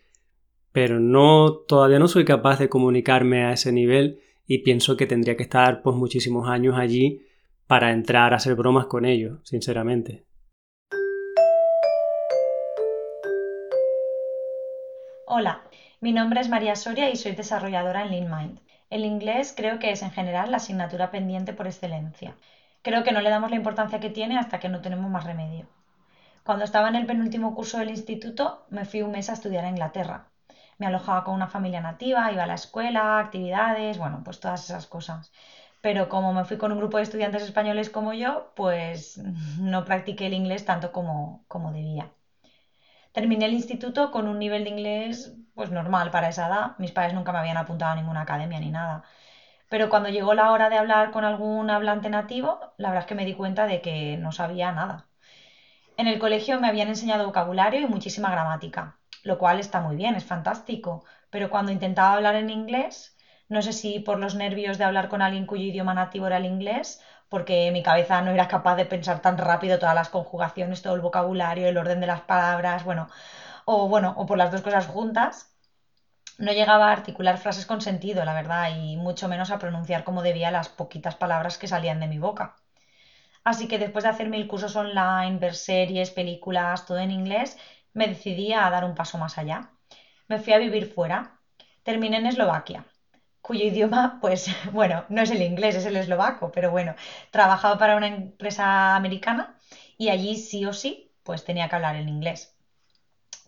pero no, todavía no soy capaz de comunicarme a ese nivel y pienso que tendría que estar pues muchísimos años allí para entrar a hacer bromas con ellos, sinceramente. Hola, mi nombre es María Soria y soy desarrolladora en LeanMind. El inglés creo que es en general la asignatura pendiente por excelencia. Creo que no le damos la importancia que tiene hasta que no tenemos más remedio. Cuando estaba en el penúltimo curso del instituto, me fui un mes a estudiar a Inglaterra. Me alojaba con una familia nativa, iba a la escuela, actividades, bueno, pues todas esas cosas. Pero como me fui con un grupo de estudiantes españoles como yo, pues no practiqué el inglés tanto como, como debía. Terminé el instituto con un nivel de inglés pues normal para esa edad. Mis padres nunca me habían apuntado a ninguna academia ni nada. Pero cuando llegó la hora de hablar con algún hablante nativo, la verdad es que me di cuenta de que no sabía nada. En el colegio me habían enseñado vocabulario y muchísima gramática, lo cual está muy bien, es fantástico, pero cuando intentaba hablar en inglés, no sé si por los nervios de hablar con alguien cuyo idioma nativo era el inglés, porque mi cabeza no era capaz de pensar tan rápido todas las conjugaciones, todo el vocabulario, el orden de las palabras, bueno, o bueno, o por las dos cosas juntas, no llegaba a articular frases con sentido, la verdad, y mucho menos a pronunciar como debía las poquitas palabras que salían de mi boca. Así que después de hacer mil cursos online, ver series, películas, todo en inglés, me decidí a dar un paso más allá. Me fui a vivir fuera. Terminé en Eslovaquia, cuyo idioma, pues bueno, no es el inglés, es el eslovaco, pero bueno, trabajaba para una empresa americana y allí sí o sí, pues tenía que hablar en inglés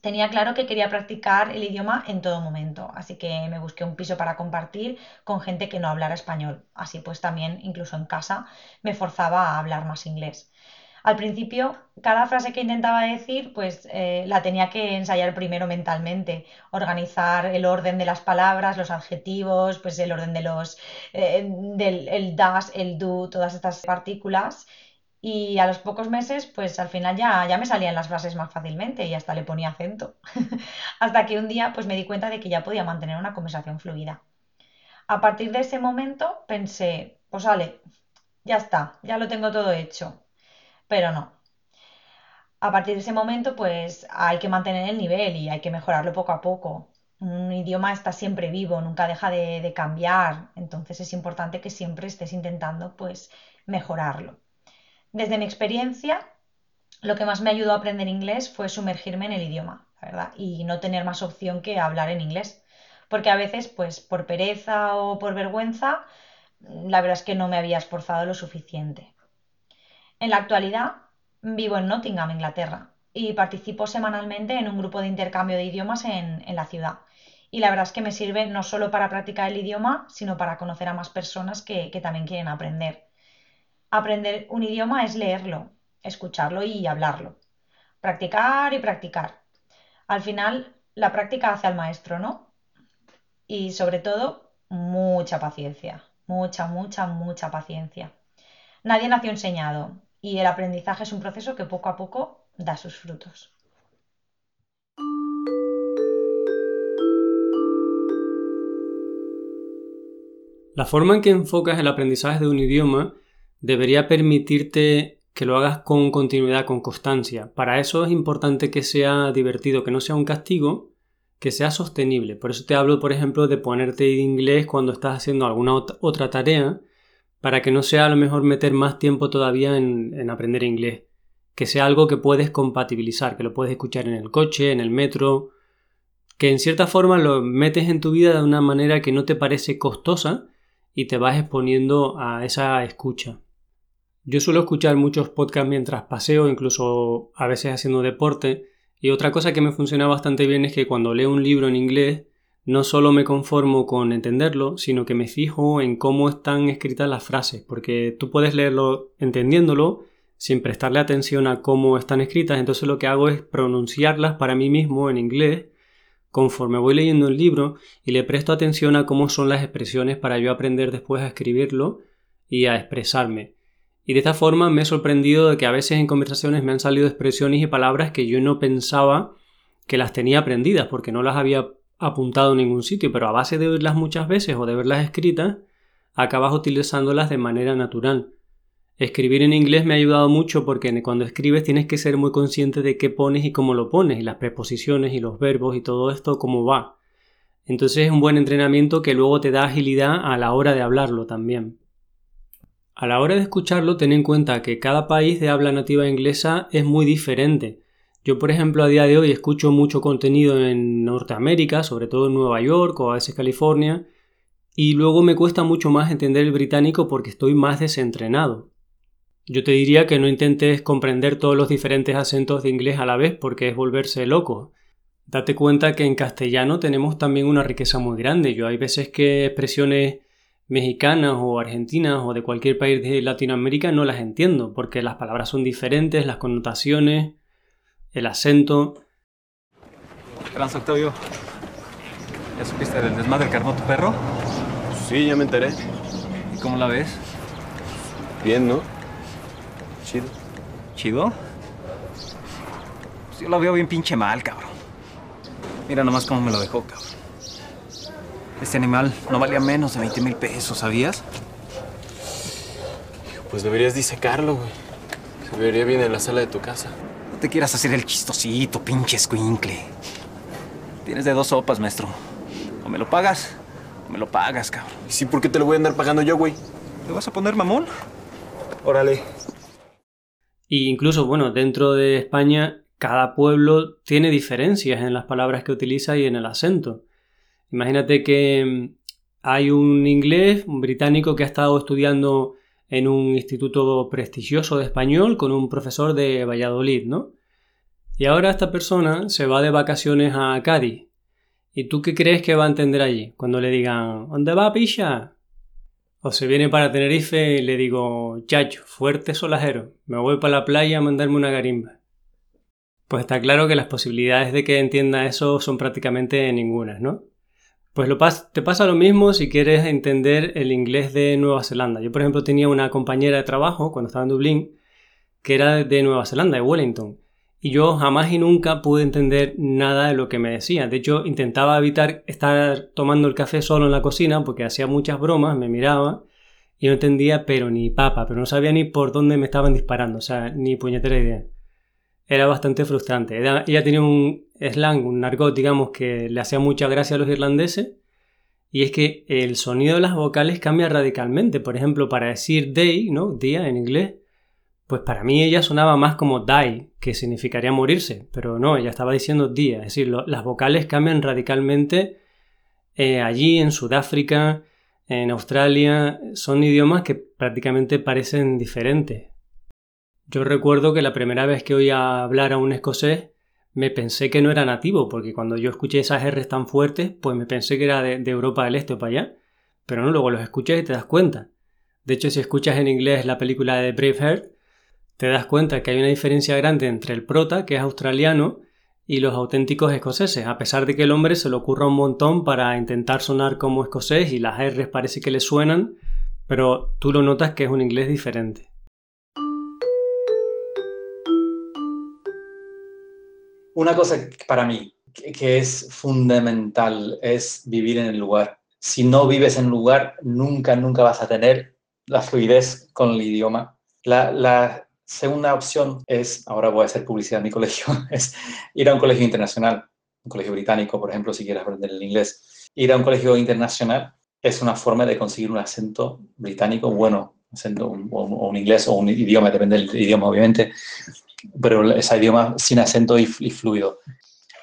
tenía claro que quería practicar el idioma en todo momento, así que me busqué un piso para compartir con gente que no hablara español. Así pues también, incluso en casa, me forzaba a hablar más inglés. Al principio, cada frase que intentaba decir, pues eh, la tenía que ensayar primero mentalmente, organizar el orden de las palabras, los adjetivos, pues el orden de los, eh, del el das, el do, todas estas partículas y a los pocos meses, pues al final ya, ya me salían las frases más fácilmente y hasta le ponía acento. hasta que un día pues me di cuenta de que ya podía mantener una conversación fluida. A partir de ese momento pensé, pues vale, ya está, ya lo tengo todo hecho. Pero no. A partir de ese momento pues hay que mantener el nivel y hay que mejorarlo poco a poco. Un idioma está siempre vivo, nunca deja de, cambiar, entonces es importante que siempre estés intentando pues mejorarlo. Desde mi experiencia, lo que más me ayudó a aprender inglés fue sumergirme en el idioma, ¿verdad? Y no tener más opción que hablar en inglés. Porque a veces, pues por pereza o por vergüenza, la verdad es que no me había esforzado lo suficiente. En la actualidad, vivo en Nottingham, Inglaterra, y participo semanalmente en un grupo de intercambio de idiomas en, la ciudad. Y la verdad es que me sirve no solo para practicar el idioma, sino para conocer a más personas que también quieren aprender. Aprender un idioma es leerlo, escucharlo y hablarlo. Practicar y practicar. Al final, la práctica hace al maestro, ¿no? Y sobre todo, mucha paciencia. Mucha, mucha, mucha paciencia. Nadie nació enseñado y el aprendizaje es un proceso que poco a poco da sus frutos. La forma en que enfocas el aprendizaje de un idioma debería permitirte que lo hagas con continuidad, con constancia. Para eso es importante que sea divertido, que no sea un castigo, que sea sostenible. Por eso te hablo, por ejemplo, de ponerte inglés cuando estás haciendo alguna otra tarea, para que no sea a lo mejor meter más tiempo todavía en, en aprender inglés. Que sea algo que puedes compatibilizar, que lo puedes escuchar en el coche, en el metro, que en cierta forma lo metes en tu vida de una manera que no te parece costosa y te vas exponiendo a esa escucha. Yo suelo escuchar muchos podcasts mientras paseo, incluso a veces haciendo deporte, y otra cosa que me funciona bastante bien es que cuando leo un libro en inglés, no solo me conformo con entenderlo, sino que me fijo en cómo están escritas las frases, porque tú puedes leerlo entendiéndolo sin prestarle atención a cómo están escritas, entonces lo que hago es pronunciarlas para mí mismo en inglés conforme voy leyendo el libro y le presto atención a cómo son las expresiones para yo aprender después a escribirlo y a expresarme. Y de esta forma me he sorprendido de que a veces en conversaciones me han salido expresiones y palabras que yo no pensaba que las tenía aprendidas porque no las había apuntado en ningún sitio, pero a base de oírlas muchas veces o de verlas escritas, acabas utilizándolas de manera natural. Escribir en inglés me ha ayudado mucho porque cuando escribes tienes que ser muy consciente de qué pones y cómo lo pones, y las preposiciones y los verbos y todo esto, cómo va. Entonces es un buen entrenamiento que luego te da agilidad a la hora de hablarlo también. A la hora de escucharlo, ten en cuenta que cada país de habla nativa inglesa es muy diferente. Yo, por ejemplo, a día de hoy escucho mucho contenido en Norteamérica, sobre todo en Nueva York o a veces California, y luego me cuesta mucho más entender el británico porque estoy más desentrenado. Yo te diría que no intentes comprender todos los diferentes acentos de inglés a la vez porque es volverse loco. Date cuenta que en castellano tenemos también una riqueza muy grande. Yo hay veces que expresiones mexicanas o argentinas o de cualquier país de Latinoamérica no las entiendo, porque las palabras son diferentes, las connotaciones, el acento. Trans Octavio, ¿ya supiste del desmadre que armó tu perro? Sí, ya me enteré. ¿Y cómo la ves? Bien, ¿no? Chido. ¿Chido? Pues yo la veo bien pinche mal, cabrón. Mira nomás cómo me lo dejó, cabrón. Este animal no valía menos de 20 mil pesos, ¿sabías? Pues deberías disecarlo, güey. Se vería bien en la sala de tu casa. Te quieras hacer el chistosito, pinche escuincle. Tienes de dos sopas, maestro. O me lo pagas, o me lo pagas, cabrón. ¿Y sí, por qué te lo voy a andar pagando yo, güey? ¿Te vas a poner mamón? Órale. Y incluso, bueno, dentro de España, cada pueblo tiene diferencias en las palabras que utiliza y en el acento. Imagínate que mm, hay un inglés, un británico que ha estado estudiando en un instituto prestigioso de español con un profesor de Valladolid, ¿no? Y ahora esta persona se va de vacaciones a Cádiz. ¿Y tú qué crees que va a entender allí? Cuando le digan, ¿dónde va, picha? O se viene para Tenerife y le digo, chacho, fuerte solajero, me voy para la playa a mandarme una garimba. Pues está claro que las posibilidades de que entienda eso son prácticamente ninguna, ¿no? Pues lo te pasa lo mismo si quieres entender el inglés de Nueva Zelanda. Yo, por ejemplo, tenía una compañera de trabajo cuando estaba en Dublín que era de Nueva Zelanda, de Wellington. Y yo jamás y nunca pude entender nada de lo que me decía. De hecho, intentaba evitar estar tomando el café solo en la cocina porque hacía muchas bromas, me miraba y no entendía pero ni papa, pero no sabía ni por dónde me estaban disparando, o sea, ni puñetera idea era bastante frustrante. ella tenía un slang, un argot, digamos, que le hacía mucha gracia a los irlandeses. Y es que el sonido de las vocales cambia radicalmente. Por ejemplo, para decir day, ¿no? Día en inglés, pues para mí ella sonaba más como die, que significaría morirse. Pero no, ella estaba diciendo día. Es decir, las vocales cambian radicalmente eh, allí, en Sudáfrica, en Australia. Son idiomas que prácticamente parecen diferentes. Yo recuerdo que la primera vez que oía hablar a un escocés me pensé que no era nativo, porque cuando yo escuché esas R's tan fuertes, pues me pensé que era de, Europa del Este o para allá. Pero no, luego los escuchas y te das cuenta. De hecho, si escuchas en inglés la película de Braveheart, te das cuenta que hay una diferencia grande entre el prota, que es australiano, y los auténticos escoceses, a pesar de que el hombre se le ocurra un montón para intentar sonar como escocés y las R's parece que le suenan, pero tú lo notas que es un inglés diferente. Una cosa para mí que, es fundamental es vivir en el lugar. Si no vives en lugar, nunca, nunca vas a tener la fluidez con el idioma. Segunda opción es, ahora voy a hacer publicidad en mi colegio, es ir a un colegio internacional, un colegio británico, por ejemplo, si quieres aprender el inglés. Ir a un colegio internacional es una forma de conseguir un acento británico bueno, acento, o un inglés o un idioma, depende del idioma, obviamente, pero ese idioma sin acento y, fluido.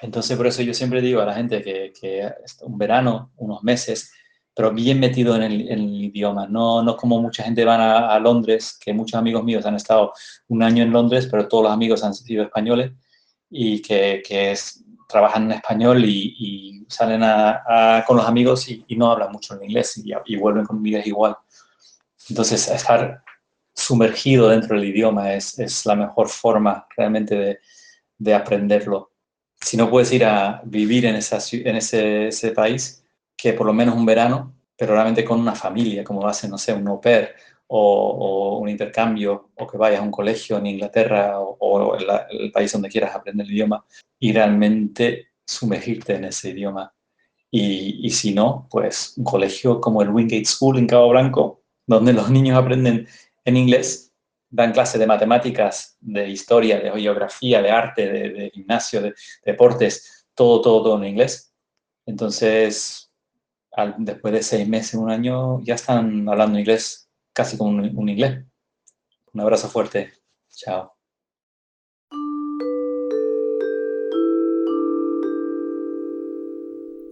Entonces, por eso yo siempre digo a la gente que un verano, unos meses, pero bien metido en el, idioma. No, no como mucha gente van a, Londres, que muchos amigos míos han estado un año en Londres, pero todos los amigos han sido españoles y que, que trabajan en español y, salen a, con los amigos y, no hablan mucho en inglés y, y vuelven con amigas igual. Entonces, estar sumergido dentro del idioma es, es la mejor forma realmente de, de, aprenderlo. Si no puedes ir a vivir en, esa, en ese, país, que por lo menos un verano, pero realmente con una familia, como hace, no sé, un au pair o, un intercambio, o que vayas a un colegio en Inglaterra o, el, el país donde quieras aprender el idioma, y realmente sumergirte en ese idioma. Y, y, si no, pues un colegio como el Wingate School en Cabo Blanco, donde los niños aprenden en inglés dan clases de matemáticas, de historia, de geografía, de arte, de, gimnasio, de, deportes, todo, todo, todo en inglés. Entonces, después de seis meses, un año, ya están hablando inglés casi como un inglés. Un abrazo fuerte. Chao.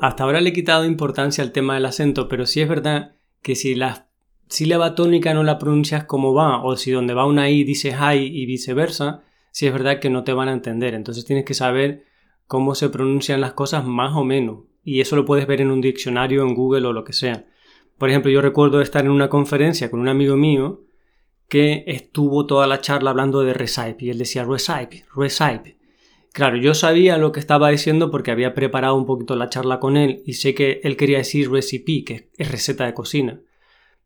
Hasta ahora le he quitado importancia al tema del acento, pero sí es verdad que si la sílaba tónica no la pronuncias como va, o si donde va una i dices hi y viceversa, sí es verdad que no te van a entender. Entonces tienes que saber cómo se pronuncian las cosas más o menos. Y eso lo puedes ver en un diccionario, en Google o lo que sea. Por ejemplo, yo recuerdo estar en una conferencia con un amigo mío que estuvo toda la charla hablando de recipe y él decía recipe, recipe. Claro, yo sabía lo que estaba diciendo porque había preparado un poquito la charla con él y sé que él quería decir recipe, que es receta de cocina.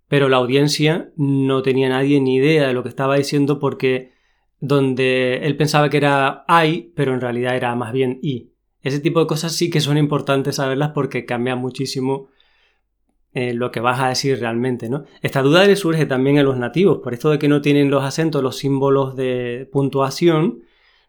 Pero la audiencia no tenía nadie ni idea de lo que estaba diciendo porque donde él pensaba que era I, pero en realidad era más bien I. Ese tipo de cosas sí que son importantes saberlas porque cambia muchísimo eh, lo que vas a decir realmente, ¿no? Esta duda le surge también a los nativos, por esto de que no tienen los acentos, los símbolos de puntuación,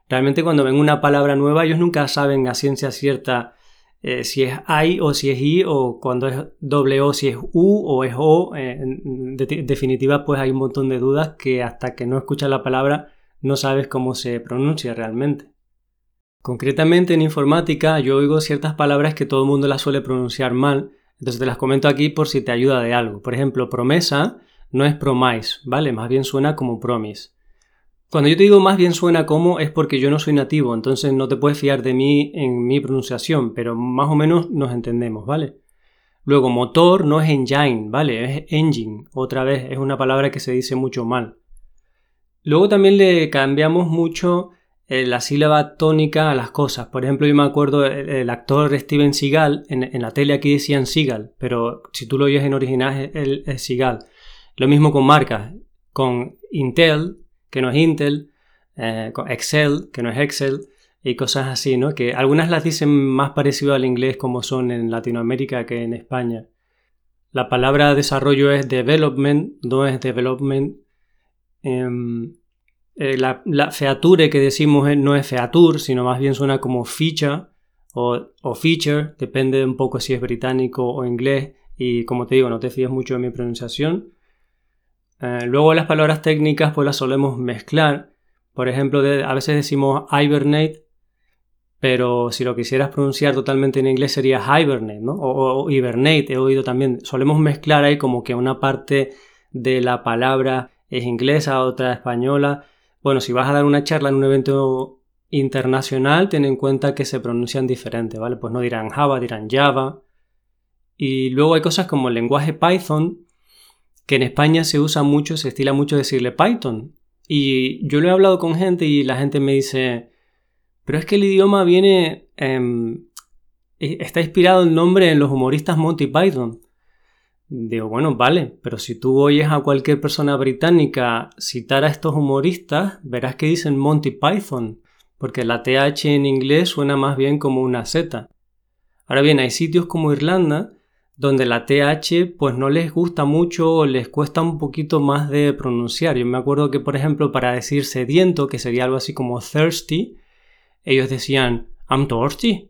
Realmente cuando ven una palabra nueva ellos nunca saben a ciencia cierta eh, si es I o si es I o cuando es doble O si es U o es O. Eh, en definitiva pues hay un montón de dudas que hasta que no escuchas la palabra no sabes cómo se pronuncia realmente. Concretamente en informática yo oigo ciertas palabras que todo el mundo las suele pronunciar mal, entonces te las comento aquí por si te ayuda de algo. Por ejemplo, promesa no es promise, ¿vale? Más bien suena como promise. Cuando yo te digo más bien suena como es porque yo no soy nativo, entonces no te puedes fiar de mí en mi pronunciación, pero más o menos nos entendemos, ¿vale? Luego, motor no es engine, ¿vale? Es engine. Otra vez, es una palabra que se dice mucho mal. Luego también le cambiamos mucho eh, la sílaba tónica a las cosas. Por ejemplo, yo me acuerdo el, actor Steven Seagal, en, la tele aquí decían Seagal, pero si tú lo oyes en original es, es Seagal. Lo mismo con marcas. Con Intel que no es Intel, eh, Excel, que no es Excel, y cosas así, ¿no? Que algunas las dicen más parecido al inglés como son en Latinoamérica que en España. La palabra desarrollo es development, no es development. Em, eh, la, feature que decimos no es feature, sino más bien suena como feature o, o, feature, depende un poco si es británico o inglés. Y como te digo, no te fíes mucho en mi pronunciación. Eh, luego las palabras técnicas pues las solemos mezclar. Por ejemplo, a veces decimos hibernate, pero si lo quisieras pronunciar totalmente en inglés sería hibernate, ¿no? O, hibernate, he oído también. Solemos mezclar ahí como que una parte de la palabra es inglesa, otra española. Bueno, si vas a dar una charla en un evento internacional, ten en cuenta que se pronuncian diferente, ¿vale? Pues no dirán Java, dirán Java. Y luego hay cosas como el lenguaje Python, que en España se usa mucho, se estila mucho decirle Python. Y yo lo he hablado con gente y la gente me dice, pero es que el idioma viene, em, está inspirado el nombre en los humoristas Monty Python. Digo, bueno, vale, pero si tú oyes a cualquier persona británica citar a estos humoristas, verás que dicen Monty Python, porque la TH en inglés suena más bien como una Z. Ahora bien, hay sitios como Irlanda donde la TH pues no les gusta mucho o les cuesta un poquito más de pronunciar. Yo me acuerdo que por ejemplo para decir sediento, que sería algo así como thirsty, ellos decían I'm thirsty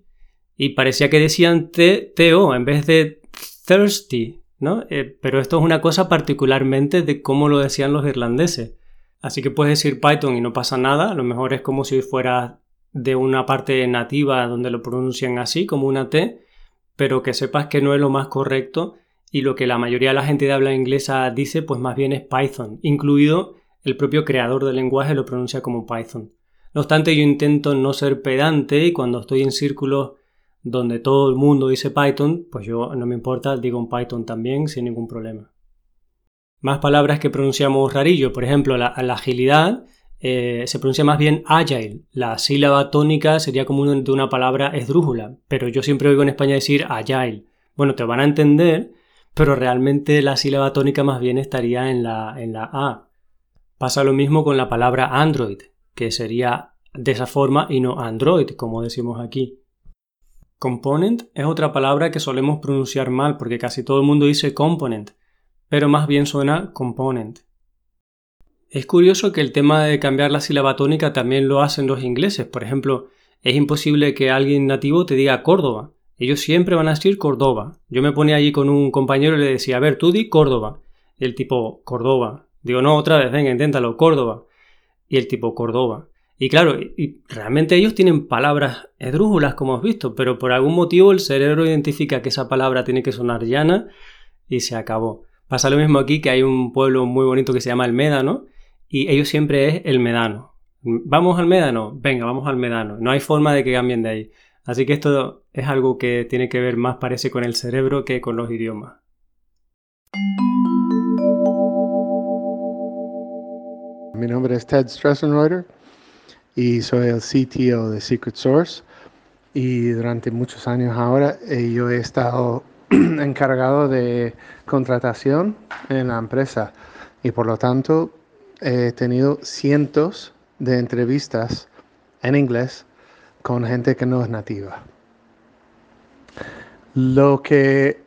y parecía que decían T-O en vez de thirsty, Eh, pero esto es una cosa particularmente de cómo lo decían los irlandeses. Así que puedes decir Python y no pasa nada, a lo mejor es como si fuera de una parte nativa donde lo pronuncian así, como una T, pero que sepas que no es lo más correcto y lo que la mayoría de la gente de habla inglesa dice, pues más bien es Python, incluido el propio creador del lenguaje lo pronuncia como Python. No obstante, yo intento no ser pedante y cuando estoy en círculos donde todo el mundo dice Python, pues yo no me importa, digo un Python también sin ningún problema. Más palabras que pronunciamos rarillo, por ejemplo, la agilidad eh, se pronuncia más bien agile. La sílaba tónica sería como de una palabra esdrújula, pero yo siempre oigo en España decir agile. Bueno, te van a entender, pero realmente la sílaba tónica más bien estaría en la, en la A. Pasa lo mismo con la palabra Android, que sería de esa forma y no Android, como decimos aquí. Component es otra palabra que solemos pronunciar mal porque casi todo el mundo dice component, pero más bien suena component. Es curioso que el tema de cambiar la sílaba tónica también lo hacen los ingleses. Por ejemplo, es imposible que alguien nativo te diga Córdoba. Ellos siempre van a decir Córdoba. Yo me ponía allí con un compañero y le decía, a ver, tú di Córdoba. Y el tipo, Córdoba. Digo, no, otra vez, venga, inténtalo, Córdoba. Y el tipo, Córdoba. Y claro, y realmente ellos tienen palabras esdrújulas, como has visto, pero por algún motivo el cerebro identifica que esa palabra tiene que sonar llana y se acabó. Pasa lo mismo aquí, que hay un pueblo muy bonito que se llama El Médano, y ellos siempre es El Medano. ¿Vamos al Médano? Venga, vamos al Medano. No hay forma de que cambien de ahí. Así que esto es algo que tiene que ver más, parece, con el cerebro que con los idiomas. Mi nombre es Ted Stressenreuter y soy el CTO de Secret Source. Y durante muchos años ahora eh, yo he estado encargado de contratación en la empresa y por lo tanto he tenido cientos de entrevistas en inglés con gente que no es nativa. Lo que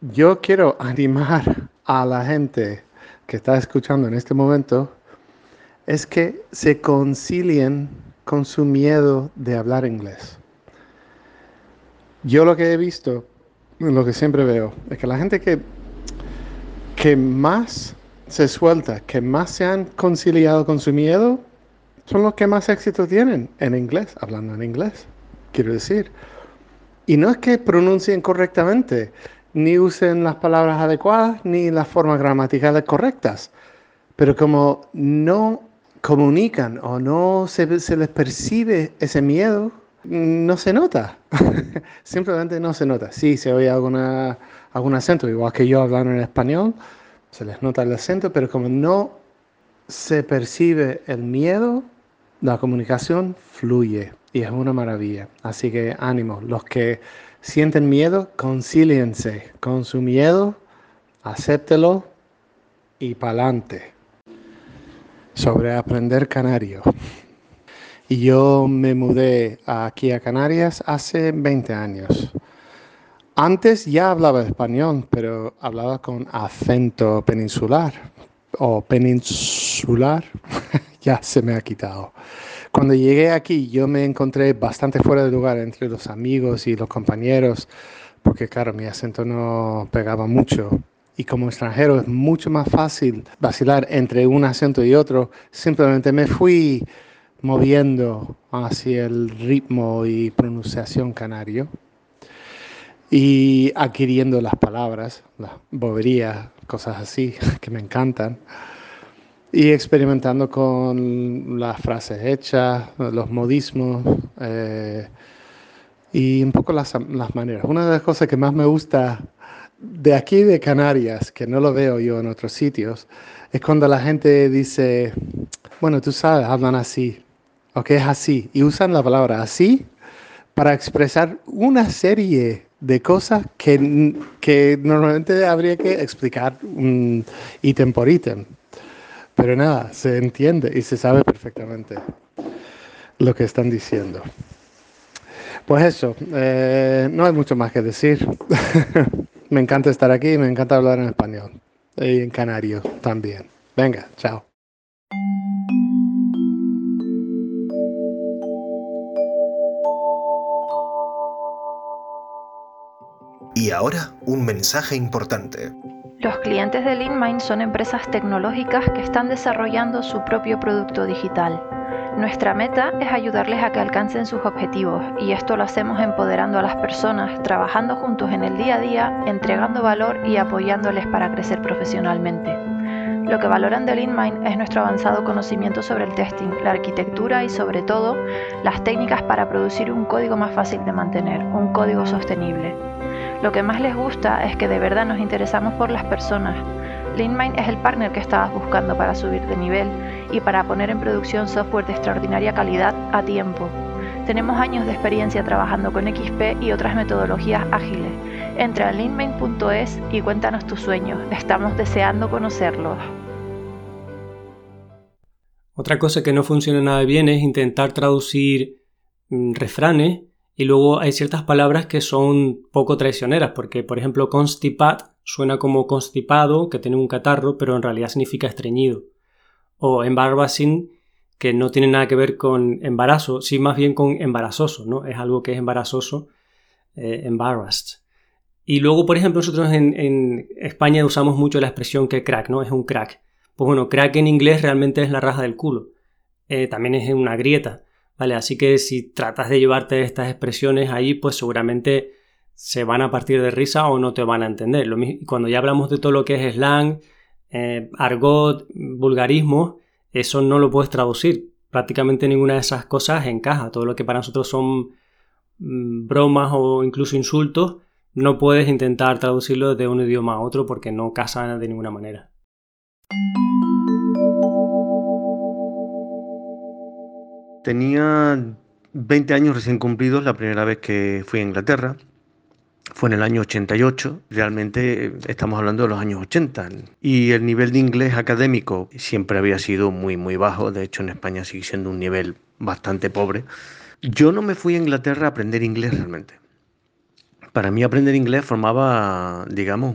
yo quiero animar a la gente que está escuchando en este momento es que se concilien con su miedo de hablar inglés. Yo lo que he visto, lo que siempre veo, es que la gente que, que más se suelta, que más se han conciliado con su miedo, son los que más éxito tienen en inglés, hablando en inglés, quiero decir. Y no es que pronuncien correctamente, ni usen las palabras adecuadas, ni las formas gramaticales correctas, pero como no comunican o no se, les percibe ese miedo, no se nota. Simplemente no se nota. Sí, se oye alguna, algún acento, igual que yo hablando en español, se les nota el acento, pero como no se percibe el miedo, la comunicación fluye y es una maravilla. Así que ánimo, los que sienten miedo, concíliense con su miedo, acéptelo y pa'lante sobre aprender canario. Y yo me mudé aquí a Canarias hace 20 años. Antes ya hablaba español, pero hablaba con acento peninsular o peninsular, ya se me ha quitado. Cuando llegué aquí yo me encontré bastante fuera de lugar entre los amigos y los compañeros, porque claro, mi acento no pegaba mucho y como extranjero es mucho más fácil vacilar entre un acento y otro. Simplemente me fui moviendo hacia el ritmo y pronunciación canario y adquiriendo las palabras, las boberías, cosas así que me encantan y experimentando con las frases hechas, los modismos eh, y un poco las, las maneras. Una de las cosas que más me gusta de aquí de Canarias, que no lo veo yo en otros sitios, es cuando la gente dice, bueno, tú sabes, hablan así, o que es así, y usan la palabra así para expresar una serie de cosas que, que normalmente habría que explicar um, ítem por ítem. Pero nada, se entiende y se sabe perfectamente lo que están diciendo. Pues eso, eh, no hay mucho más que decir. Me encanta estar aquí, me encanta hablar en español. Y en canario también. Venga, chao. Y ahora un mensaje importante. Los clientes de LeanMind son empresas tecnológicas que están desarrollando su propio producto digital. Nuestra meta es ayudarles a que alcancen sus objetivos y esto lo hacemos empoderando a las personas, trabajando juntos en el día a día, entregando valor y apoyándoles para crecer profesionalmente. Lo que valoran de LeanMind es nuestro avanzado conocimiento sobre el testing, la arquitectura y sobre todo las técnicas para producir un código más fácil de mantener, un código sostenible. Lo que más les gusta es que de verdad nos interesamos por las personas. LeanMind es el partner que estabas buscando para subir de nivel y para poner en producción software de extraordinaria calidad a tiempo. Tenemos años de experiencia trabajando con XP y otras metodologías ágiles. Entra a leanmain.es y cuéntanos tus sueños. Estamos deseando conocerlos. Otra cosa que no funciona nada bien es intentar traducir mm, refranes y luego hay ciertas palabras que son poco traicioneras, porque por ejemplo constipat suena como constipado, que tiene un catarro, pero en realidad significa estreñido o embarrassing, que no tiene nada que ver con embarazo, sí más bien con embarazoso, ¿no? Es algo que es embarazoso, eh, embarrassed. Y luego, por ejemplo, nosotros en, España usamos mucho la expresión que crack, ¿no? Es un crack. Pues bueno, crack en inglés realmente es la raja del culo. Eh, también es una grieta, ¿vale? Así que si tratas de llevarte estas expresiones ahí, pues seguramente se van a partir de risa o no te van a entender. Cuando ya hablamos de todo lo que es slang, eh, argot, vulgarismo, eso no lo puedes traducir. Prácticamente ninguna de esas cosas encaja. Todo lo que para nosotros son mm, bromas o incluso insultos, no puedes intentar traducirlo de un idioma a otro porque no casa de ninguna manera. Tenía 20 años recién cumplidos la primera vez que fui a Inglaterra. Fue en el año 88, realmente eh, estamos hablando de los años 80. Y el nivel de inglés académico siempre había sido muy, muy bajo. De hecho, en España sigue siendo un nivel bastante pobre. Yo no me fui a Inglaterra a aprender inglés realmente para mí aprender inglés formaba, digamos,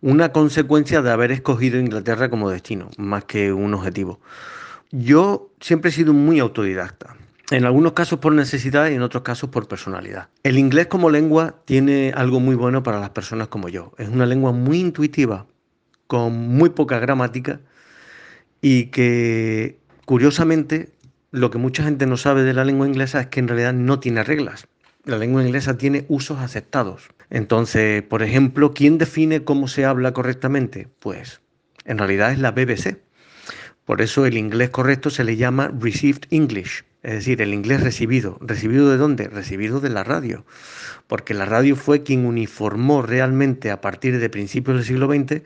una consecuencia de haber escogido Inglaterra como destino, más que un objetivo. Yo siempre he sido muy autodidacta. En algunos casos por necesidad y en otros casos por personalidad. El inglés como lengua tiene algo muy bueno para las personas como yo. Es una lengua muy intuitiva, con muy poca gramática y que, curiosamente, lo que mucha gente no sabe de la lengua inglesa es que en realidad no tiene reglas la lengua inglesa tiene usos aceptados. Entonces, por ejemplo, ¿quién define cómo se habla correctamente? Pues en realidad es la BBC. Por eso el inglés correcto se le llama received English, es decir, el inglés recibido. ¿Recibido de dónde? Recibido de la radio. Porque la radio fue quien uniformó realmente a partir de principios del siglo XX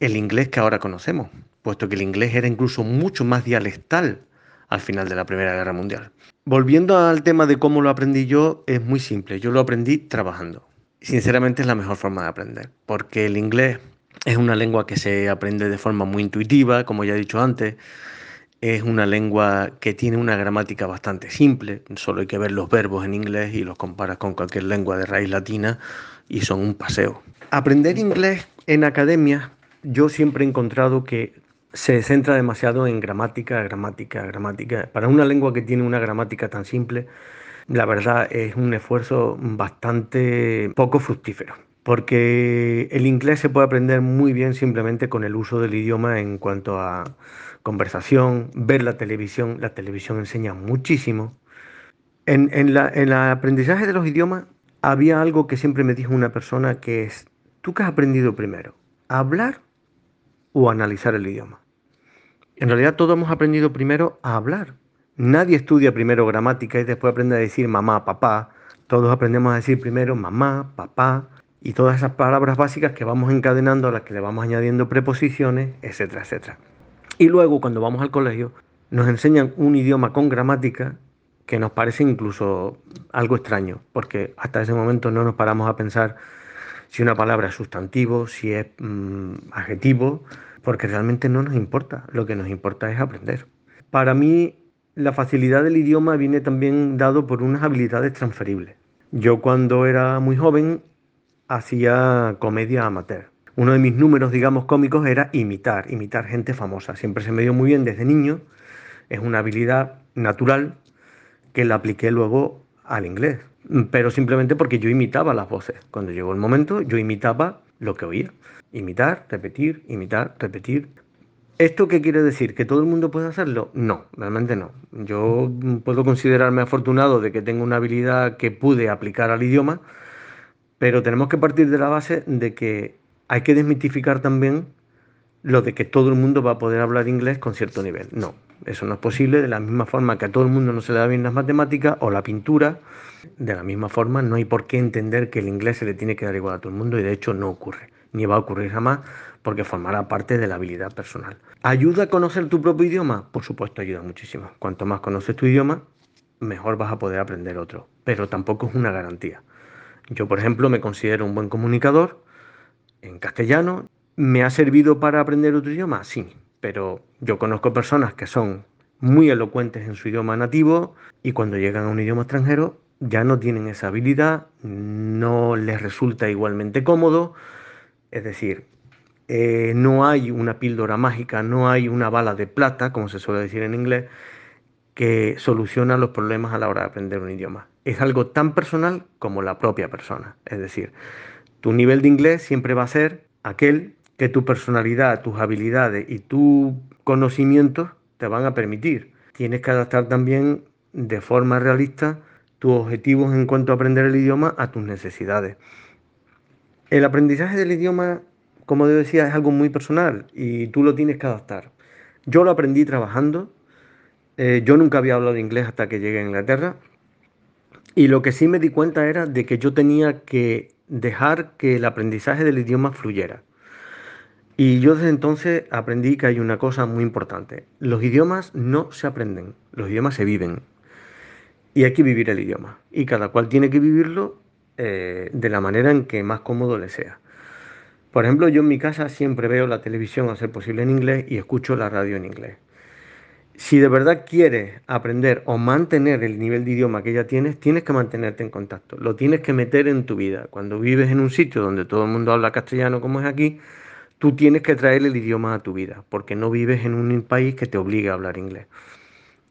el inglés que ahora conocemos, puesto que el inglés era incluso mucho más dialectal al final de la Primera Guerra Mundial. Volviendo al tema de cómo lo aprendí yo, es muy simple. Yo lo aprendí trabajando. Sinceramente es la mejor forma de aprender, porque el inglés es una lengua que se aprende de forma muy intuitiva, como ya he dicho antes. Es una lengua que tiene una gramática bastante simple, solo hay que ver los verbos en inglés y los comparas con cualquier lengua de raíz latina y son un paseo. Aprender inglés en academia, yo siempre he encontrado que se centra demasiado en gramática, gramática, gramática. Para una lengua que tiene una gramática tan simple, la verdad es un esfuerzo bastante poco fructífero. Porque el inglés se puede aprender muy bien simplemente con el uso del idioma en cuanto a conversación, ver la televisión. La televisión enseña muchísimo. En, la, el aprendizaje de los idiomas había algo que siempre me dijo una persona que es, ¿tú qué has aprendido primero? ¿Hablar o analizar el idioma. En realidad todos hemos aprendido primero a hablar. Nadie estudia primero gramática y después aprende a decir mamá, papá. Todos aprendemos a decir primero mamá, papá y todas esas palabras básicas que vamos encadenando a las que le vamos añadiendo preposiciones, etcétera, etcétera. Y luego cuando vamos al colegio nos enseñan un idioma con gramática que nos parece incluso algo extraño, porque hasta ese momento no nos paramos a pensar si una palabra es sustantivo, si es mm, adjetivo, porque realmente no nos importa, lo que nos importa es aprender. Para mí, la facilidad del idioma viene también dado por unas habilidades transferibles. Yo cuando era muy joven hacía comedia amateur. Uno de mis números, digamos, cómicos era imitar, imitar gente famosa. Siempre se me dio muy bien desde niño. Es una habilidad natural que la apliqué luego al inglés pero simplemente porque yo imitaba las voces. Cuando llegó el momento, yo imitaba lo que oía. Imitar, repetir, imitar, repetir. ¿Esto qué quiere decir? ¿Que todo el mundo puede hacerlo? No, realmente no. Yo puedo considerarme afortunado de que tengo una habilidad que pude aplicar al idioma, pero tenemos que partir de la base de que hay que desmitificar también lo de que todo el mundo va a poder hablar inglés con cierto nivel. No, eso no es posible. De la misma forma que a todo el mundo no se le da bien las matemáticas o la pintura, de la misma forma no hay por qué entender que el inglés se le tiene que dar igual a todo el mundo y de hecho no ocurre, ni va a ocurrir jamás porque formará parte de la habilidad personal. ¿Ayuda a conocer tu propio idioma? Por supuesto, ayuda muchísimo. Cuanto más conoces tu idioma, mejor vas a poder aprender otro, pero tampoco es una garantía. Yo, por ejemplo, me considero un buen comunicador en castellano. ¿Me ha servido para aprender otro idioma? Sí, pero yo conozco personas que son muy elocuentes en su idioma nativo y cuando llegan a un idioma extranjero ya no tienen esa habilidad, no les resulta igualmente cómodo. Es decir, eh, no hay una píldora mágica, no hay una bala de plata, como se suele decir en inglés, que soluciona los problemas a la hora de aprender un idioma. Es algo tan personal como la propia persona. Es decir, tu nivel de inglés siempre va a ser aquel que tu personalidad, tus habilidades y tus conocimientos te van a permitir. Tienes que adaptar también de forma realista tus objetivos en cuanto a aprender el idioma a tus necesidades. El aprendizaje del idioma, como yo decía, es algo muy personal y tú lo tienes que adaptar. Yo lo aprendí trabajando. Eh, yo nunca había hablado inglés hasta que llegué a Inglaterra. Y lo que sí me di cuenta era de que yo tenía que dejar que el aprendizaje del idioma fluyera. Y yo desde entonces aprendí que hay una cosa muy importante. Los idiomas no se aprenden, los idiomas se viven. Y hay que vivir el idioma. Y cada cual tiene que vivirlo eh, de la manera en que más cómodo le sea. Por ejemplo, yo en mi casa siempre veo la televisión a ser posible en inglés y escucho la radio en inglés. Si de verdad quieres aprender o mantener el nivel de idioma que ya tienes, tienes que mantenerte en contacto. Lo tienes que meter en tu vida. Cuando vives en un sitio donde todo el mundo habla castellano como es aquí, tú tienes que traer el idioma a tu vida, porque no vives en un país que te obligue a hablar inglés.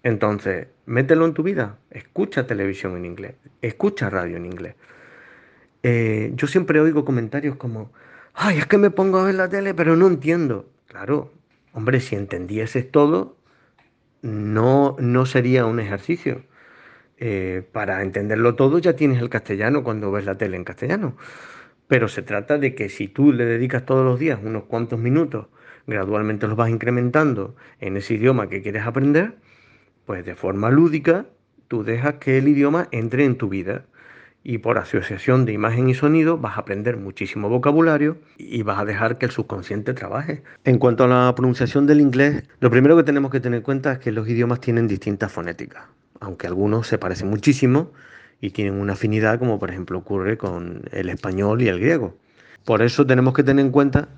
Entonces, mételo en tu vida, escucha televisión en inglés, escucha radio en inglés. Eh, yo siempre oigo comentarios como, ay, es que me pongo a ver la tele, pero no entiendo. Claro, hombre, si entendieses todo, no, no sería un ejercicio. Eh, para entenderlo todo ya tienes el castellano cuando ves la tele en castellano. Pero se trata de que si tú le dedicas todos los días unos cuantos minutos, gradualmente los vas incrementando en ese idioma que quieres aprender, pues de forma lúdica tú dejas que el idioma entre en tu vida y por asociación de imagen y sonido vas a aprender muchísimo vocabulario y vas a dejar que el subconsciente trabaje. En cuanto a la pronunciación del inglés, lo primero que tenemos que tener en cuenta es que los idiomas tienen distintas fonéticas, aunque algunos se parecen muchísimo y tienen una afinidad como por ejemplo ocurre con el español y el griego. Por eso tenemos que tener en cuenta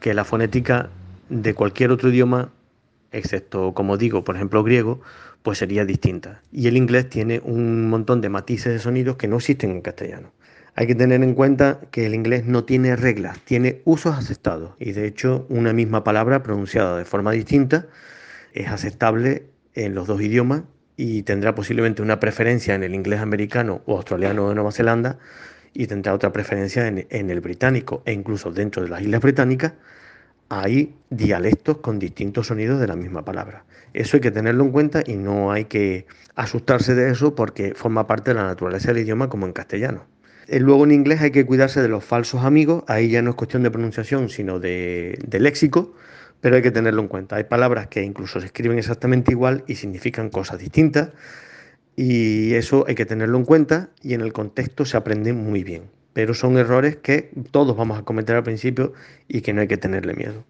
que la fonética de cualquier otro idioma, excepto como digo, por ejemplo griego, pues sería distinta. Y el inglés tiene un montón de matices de sonidos que no existen en castellano. Hay que tener en cuenta que el inglés no tiene reglas, tiene usos aceptados. Y de hecho, una misma palabra pronunciada de forma distinta es aceptable en los dos idiomas y tendrá posiblemente una preferencia en el inglés americano o australiano de Nueva Zelanda y tendrá otra preferencia en, el británico e incluso dentro de las islas británicas hay dialectos con distintos sonidos de la misma palabra. Eso hay que tenerlo en cuenta y no hay que asustarse de eso porque forma parte de la naturaleza del idioma como en castellano. Eh, luego en inglés hay que cuidarse de los falsos amigos, ahí ya no es cuestión de pronunciación sino de, de léxico pero hay que tenerlo en cuenta. Hay palabras que incluso se escriben exactamente igual y significan cosas distintas y eso hay que tenerlo en cuenta y en el contexto se aprende muy bien. Pero son errores que todos vamos a cometer al principio y que no hay que tenerle miedo.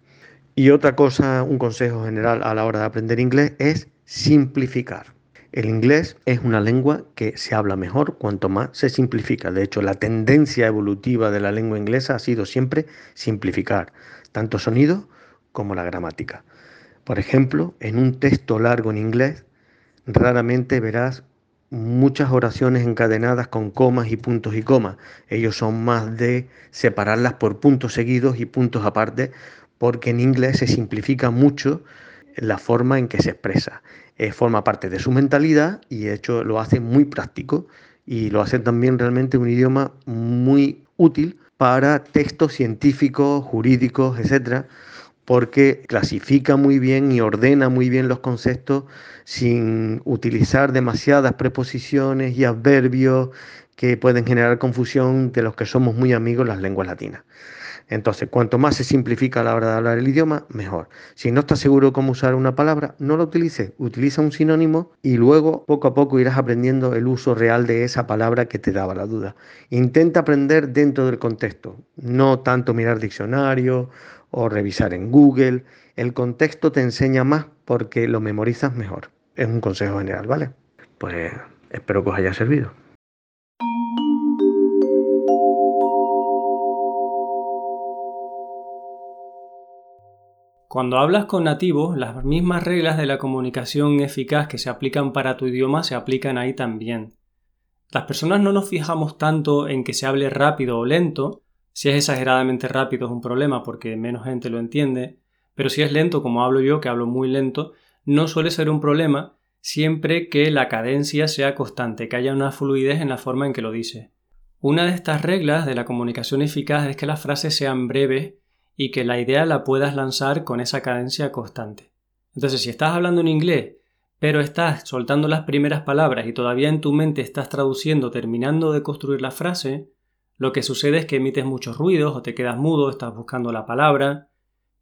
Y otra cosa, un consejo general a la hora de aprender inglés es simplificar. El inglés es una lengua que se habla mejor cuanto más se simplifica. De hecho, la tendencia evolutiva de la lengua inglesa ha sido siempre simplificar, tanto sonido como la gramática. Por ejemplo, en un texto largo en inglés, raramente verás muchas oraciones encadenadas con comas y puntos y comas. Ellos son más de separarlas por puntos seguidos y puntos aparte, porque en inglés se simplifica mucho la forma en que se expresa. Eh, forma parte de su mentalidad y de hecho lo hace muy práctico y lo hace también realmente un idioma muy útil para textos científicos, jurídicos, etcétera, porque clasifica muy bien y ordena muy bien los conceptos sin utilizar demasiadas preposiciones y adverbios que pueden generar confusión de los que somos muy amigos las lenguas latinas. Entonces, cuanto más se simplifica a la hora de hablar el idioma, mejor. Si no estás seguro cómo usar una palabra, no la utilices, utiliza un sinónimo y luego poco a poco irás aprendiendo el uso real de esa palabra que te daba la duda. Intenta aprender dentro del contexto, no tanto mirar diccionario o revisar en Google. El contexto te enseña más porque lo memorizas mejor. Es un consejo general, ¿vale? Pues espero que os haya servido. Cuando hablas con nativos, las mismas reglas de la comunicación eficaz que se aplican para tu idioma se aplican ahí también. Las personas no nos fijamos tanto en que se hable rápido o lento, Si es exageradamente rápido es un problema porque menos gente lo entiende, pero si es lento como hablo yo, que hablo muy lento, no suele ser un problema siempre que la cadencia sea constante, que haya una fluidez en la forma en que lo dice. Una de estas reglas de la comunicación eficaz es que las frases sean breves y que la idea la puedas lanzar con esa cadencia constante. Entonces, si estás hablando en inglés, pero estás soltando las primeras palabras y todavía en tu mente estás traduciendo, terminando de construir la frase, lo que sucede es que emites muchos ruidos o te quedas mudo, estás buscando la palabra,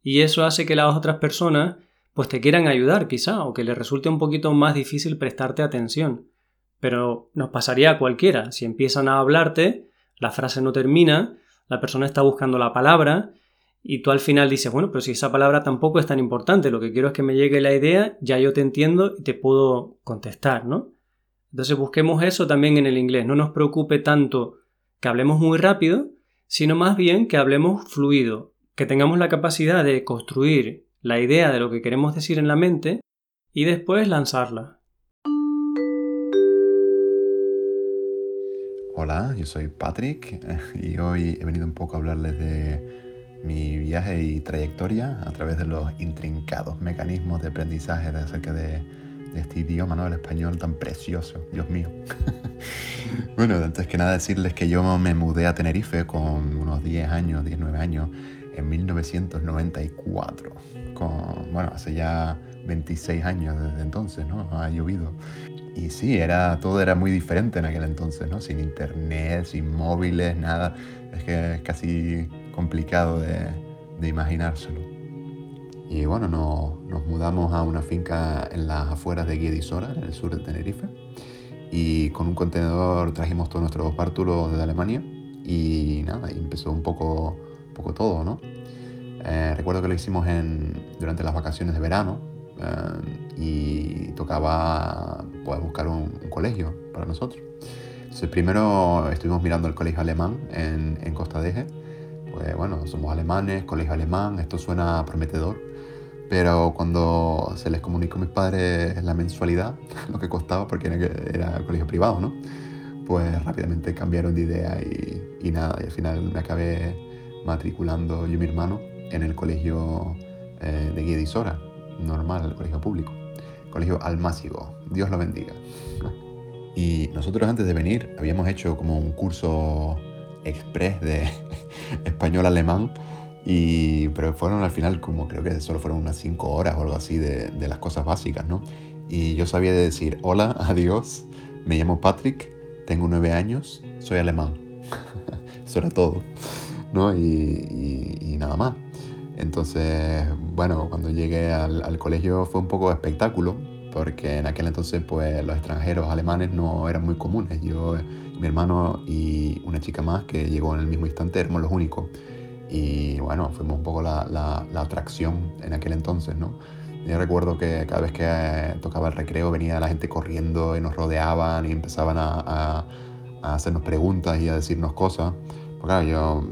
y eso hace que las otras personas pues te quieran ayudar quizá o que le resulte un poquito más difícil prestarte atención. Pero nos pasaría a cualquiera. Si empiezan a hablarte, la frase no termina, la persona está buscando la palabra y tú al final dices, bueno, pero si esa palabra tampoco es tan importante, lo que quiero es que me llegue la idea, ya yo te entiendo y te puedo contestar, ¿no? Entonces busquemos eso también en el inglés. No nos preocupe tanto que hablemos muy rápido, sino más bien que hablemos fluido, que tengamos la capacidad de construir la idea de lo que queremos decir en la mente y después lanzarla. Hola, yo soy Patrick y hoy he venido un poco a hablarles de mi viaje y trayectoria a través de los intrincados mecanismos de aprendizaje acerca de, este idioma, ¿no? El español tan precioso, Dios mío. bueno, antes que nada decirles que yo me mudé a Tenerife con unos 10 años, 19 años, en 1994 bueno, hace ya 26 años desde entonces, ¿no? Ha llovido. Y sí, era, todo era muy diferente en aquel entonces, ¿no? Sin internet, sin móviles, nada. Es que es casi complicado de, de imaginárselo. Y bueno, nos mudamos a una finca en las afueras de Guedisora, en el sur de Tenerife. Y con un contenedor trajimos todos nuestros bártulos desde Alemania. Y nada, y empezó un poco, poco todo, ¿no? Eh, recuerdo que lo hicimos en, durante las vacaciones de verano eh, y tocaba pues, buscar un, colegio para nosotros. Entonces primero estuvimos mirando el colegio alemán en, en Costa de Eje. Pues bueno, somos alemanes, colegio alemán, esto suena prometedor. Pero cuando se les comunicó a mis padres la mensualidad, lo que costaba, porque era, era colegio privado, ¿no? Pues rápidamente cambiaron de idea y, nada, y al final me acabé matriculando yo y mi hermano en el colegio eh, de Guedisora, normal, el colegio público, colegio Almácigo, Dios lo bendiga. Y nosotros antes de venir habíamos hecho como un curso express de español-alemán, y, pero fueron al final como creo que solo fueron unas 5 horas o algo así de, de las cosas básicas, ¿no? Y yo sabía decir hola, adiós, me llamo Patrick, tengo 9 años, soy alemán. Eso era todo, ¿no? y nada más. Entonces, bueno, cuando llegué al, colegio fue un poco espectáculo, porque en aquel entonces pues los extranjeros alemanes no eran muy comunes. Yo, mi hermano y una chica más que llegó en el mismo instante éramos los únicos. Y bueno, fuimos un poco la, la, atracción en aquel entonces, ¿no? Yo recuerdo que cada vez que tocaba el recreo venía la gente corriendo y nos rodeaban y empezaban a, a hacernos preguntas y a decirnos cosas. Porque claro, yo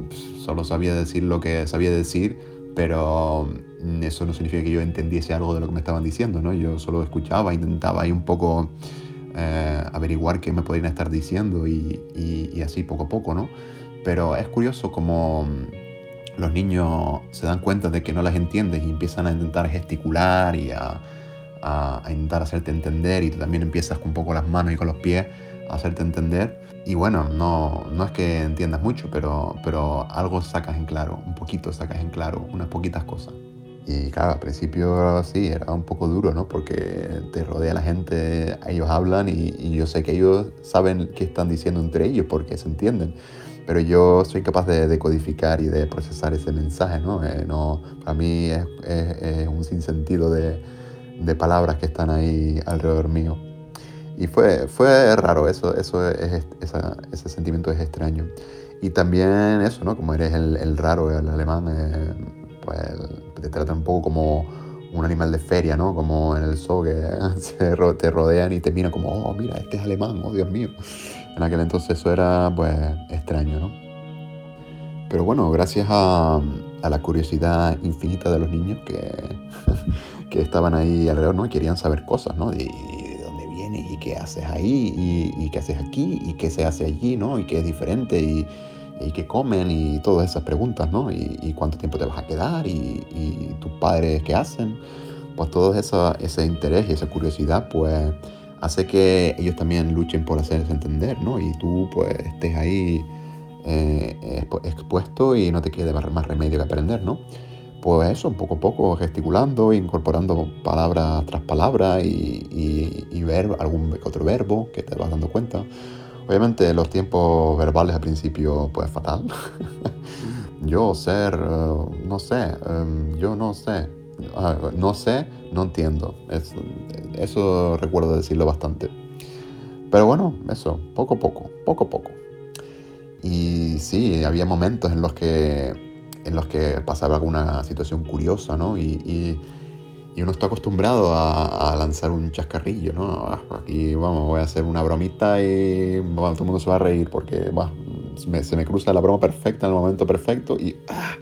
solo sabía decir lo que sabía decir pero mm, eso no significa que yo entendiese algo de lo que me estaban diciendo, ¿no? Yo solo escuchaba, intentaba ahí un poco eh, averiguar qué me podrían estar diciendo y, y, así poco a poco, ¿no? Pero es curioso como los niños se dan cuenta de que no las entiendes y empiezan a intentar gesticular y a, intentar hacerte entender y tú también empiezas con un poco las manos y con los pies a hacerte entender y bueno, no, no es que entiendas mucho, pero, pero algo sacas en claro, un poquito sacas en claro, unas poquitas cosas. Y claro, al principio sí, era un poco duro, ¿no? Porque te rodea la gente, ellos hablan y, yo sé que ellos saben qué están diciendo entre ellos porque se entienden. Pero yo soy capaz de decodificar y de procesar ese mensaje, ¿no? Eh, no para mí es, es, un sinsentido de, de palabras que están ahí alrededor mío. Y fue, fue raro, eso, eso es, ese sentimiento es extraño. Y también eso, ¿no? Como eres el, el raro, el alemán, eh, pues te tratan un poco como un animal de feria, ¿no? Como en el zoo que te rodean y te miran como, oh, mira, este es alemán, oh, Dios mío. En aquel entonces eso era, pues, extraño, ¿no? Pero bueno, gracias a, a la curiosidad infinita de los niños que, que estaban ahí alrededor, ¿no? Y querían saber cosas, ¿no? Y, y qué haces ahí y, qué haces aquí y qué se hace allí, ¿no? Y qué es diferente y, y qué comen y todas esas preguntas, ¿no? Y, cuánto tiempo te vas a quedar y, y tus padres qué hacen. Pues todo esa, ese interés y esa curiosidad, pues hace que ellos también luchen por hacerse entender, ¿no? Y tú pues estés ahí eh, expuesto y no te quede más remedio que aprender, ¿no? Pues eso, poco a poco, gesticulando, incorporando palabra tras palabra y, y, ver algún otro verbo que te vas dando cuenta. Obviamente los tiempos verbales al principio pues fatal. yo ser, eh, no sé, em, yo no sé, ah, no sé, no entiendo. eso recuerdo decirlo bastante. Pero bueno, eso, poco a poco, poco a poco. Y sí, había momentos en los que en los que pasaba alguna situación curiosa, ¿no? Y, uno está acostumbrado a, lanzar un chascarrillo, ¿no? Ah, aquí, vamos, voy a hacer una bromita y todo el mundo se va a reír porque, se me cruza la broma perfecta en el momento perfecto y, ¡ah!